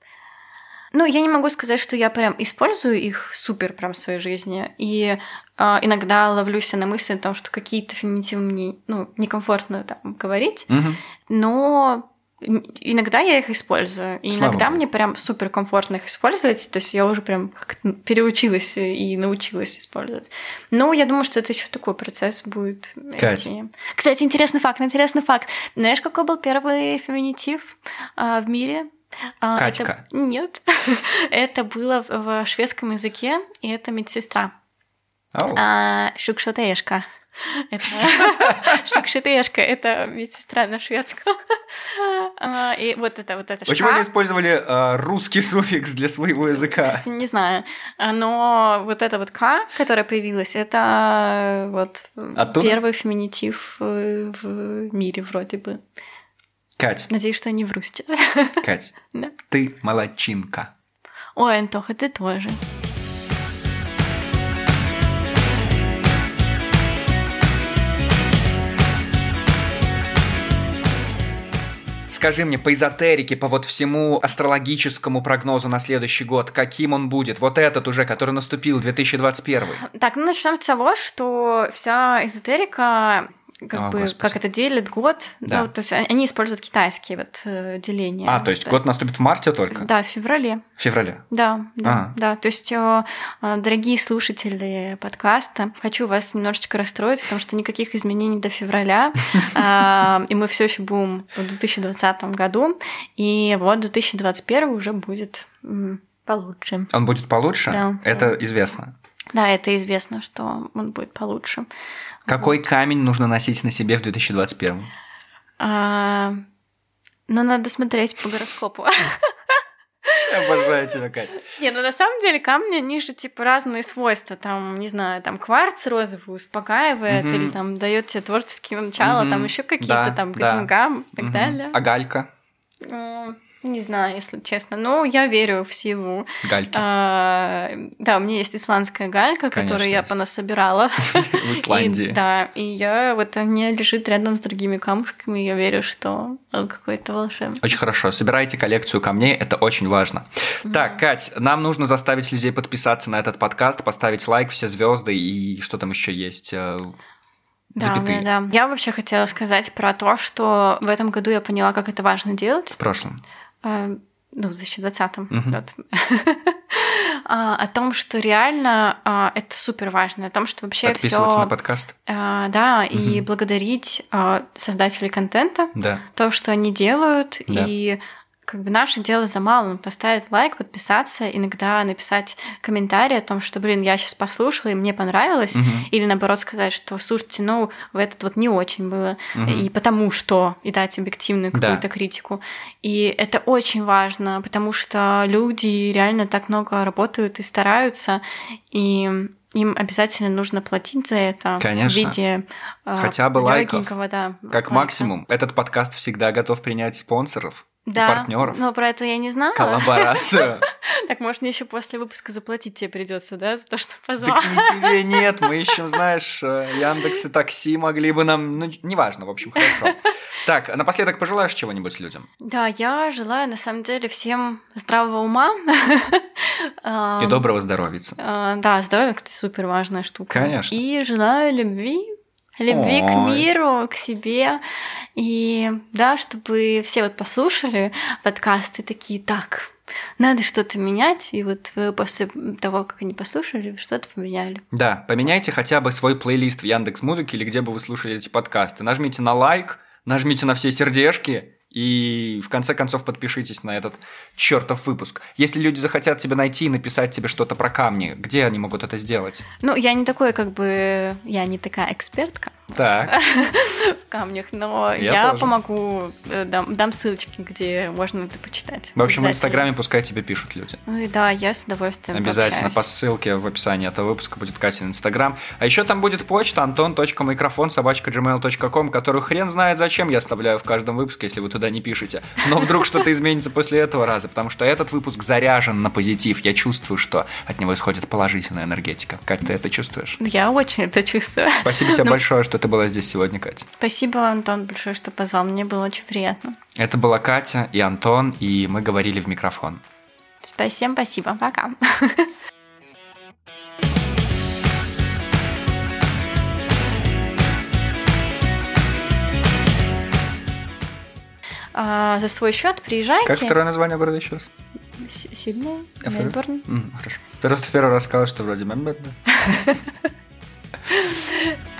Ну, я не могу сказать, что я прям использую их супер прям в своей жизни. И э, иногда ловлюсь на мысли о том, что какие-то феминитивы мне ну, некомфортно там говорить. Угу. Но иногда я их использую, и Слава иногда богу. мне прям супер комфортно их использовать, то есть я уже прям переучилась и научилась использовать. Но я думаю, что это еще такой процесс будет. Кать. идти. Кстати, интересный факт, интересный факт. Знаешь, какой был первый феминитив а, в мире? А, это- Катька. Нет. это было в, в шведском языке, и это медсестра. Ау. А, Шукшотешка. Это Шукшотешка, это медсестра на шведском. А, И вот это вот это Почему они использовали э, русский суффикс для своего языка? Не знаю. А, Но вот это вот К, которая появилась, это э, вот первый феминитив э, в мире вроде бы. Кать, Надеюсь, что я не вру сейчас. Кать, ты молодчинка. Ой, Антоха, ты тоже. Скажи мне, по эзотерике, по вот всему астрологическому прогнозу на следующий год, каким он будет? Вот этот уже, который наступил, 2021. Так, ну начнем с того, что вся эзотерика как О, бы Господи. как это делит год, да. Да. вот, то есть они используют китайские вот э, деления. А, то есть Да. год наступит в марте только? Да, в феврале. В феврале. Да, да, А. да. То есть, э, э, дорогие слушатели подкаста, хочу вас немножечко расстроить, потому что никаких изменений до февраля, а, и мы все еще будем в 2020 году, и вот 2021 уже будет м, получше. Он будет получше? Да. Это известно. Да, это известно, что он будет получше. Какой камень нужно носить на себе в 2021? А, Но надо смотреть по гороскопу. Обожаю тебя, Катя. Не, ну на самом деле камни, они же типа разные свойства. Там, не знаю, там кварц розовый успокаивает, Мгм. или там дает тебе творческие начала, там Мгм. еще какие-то Да, там к да. деньгам и так Мгм. далее. А галька? М, Не знаю, если честно. Но я верю в силу. Гальки. А, Да, у меня есть исландская галька, Конечно, которую я есть. понасобирала. В Исландии. И, да, и я вот у меня лежит рядом с другими камушками, я верю, что он какой-то волшебный. Очень хорошо. Собирайте коллекцию камней, это очень важно. Так, Кать, нам нужно заставить людей подписаться на этот подкаст, поставить лайк, все звезды и что там еще есть. э, Да, запятые. да, да. Я вообще хотела сказать про то, что в этом году я поняла, как это важно делать. В прошлом. Э, Ну, в 2020 Мгм. вот. А, О том, что реально а, это супер важно, о том, что вообще Подписываться все, на подкаст. да, и Мгм. благодарить а, создателей контента, Да. то, что они делают, Да. и как бы наше дело за малым поставить лайк, подписаться, иногда написать комментарий о том, что, блин, я сейчас послушала, и мне понравилось, Мгм. или наоборот сказать, что, слушайте, ну, в этот вот не очень было, Мгм. и потому что, и дать объективную Да. какую-то критику. И это очень важно, потому что люди реально так много работают и стараются, и им обязательно нужно платить за это Конечно. в виде а, Хотя бы лайков. да, Как лайка. максимум. Этот подкаст всегда готов принять спонсоров, да, партнеров, Но про это я не знала. коллаборацию. Так, может, мне еще после выпуска заплатить тебе придется, да, за то, что позвал? Так не тебе нет, мы ищем, знаешь, э, Яндекс и такси могли бы нам, ну, неважно, в общем, хорошо. Так, а напоследок пожелаешь чего-нибудь людям? Да, я желаю, на самом деле, всем здравого ума. И доброго здоровья. А, Да, здоровье это супер важная штука. Конечно. И желаю любви, любви к Ой. миру, к себе. И да, чтобы все вот послушали подкасты такие, так, надо что-то менять. И вот вы после того, как они послушали, что-то поменяли. Да, поменяйте хотя бы свой плейлист в Яндекс Музыке или где бы вы слушали эти подкасты. Нажмите на лайк, нажмите на все сердечки и в конце концов подпишитесь на этот чертов выпуск. Если люди захотят тебя найти и написать тебе что-то про камни, где они могут это сделать? Ну, я не такой, как бы, я не такая экспертка Так, в камнях, но Я я, помогу, э, дам, дам ссылочки, где можно это почитать. в общем, в. Инстаграме пускай тебе пишут люди. Ну и да, я с удовольствием Обязательно по пообщаюсь. ссылке в описании этого выпуска будет Катин Инстаграм. А еще там будет почта антон.микрофон собачка gmail.com, которую хрен знает зачем я оставляю в каждом выпуске, если вы туда не пишете. Но вдруг что-то изменится после этого раза, потому что этот выпуск заряжен на позитив. Я чувствую, что от него исходит положительная энергетика. Кать, ты это чувствуешь? Я очень это чувствую. Спасибо тебе Ну. большое, что ты была здесь сегодня, Катя. Спасибо, Антон, большое, что позвал. Мне было очень приятно. Это была Катя и Антон, и мы говорили в микрофон. Всем спасибо. Пока. а, за свой счет приезжайте. Как второе название города еще раз? Сидней? Мельбурн. Хорошо. Ты просто в первый раз сказала, что вроде Мельбурн.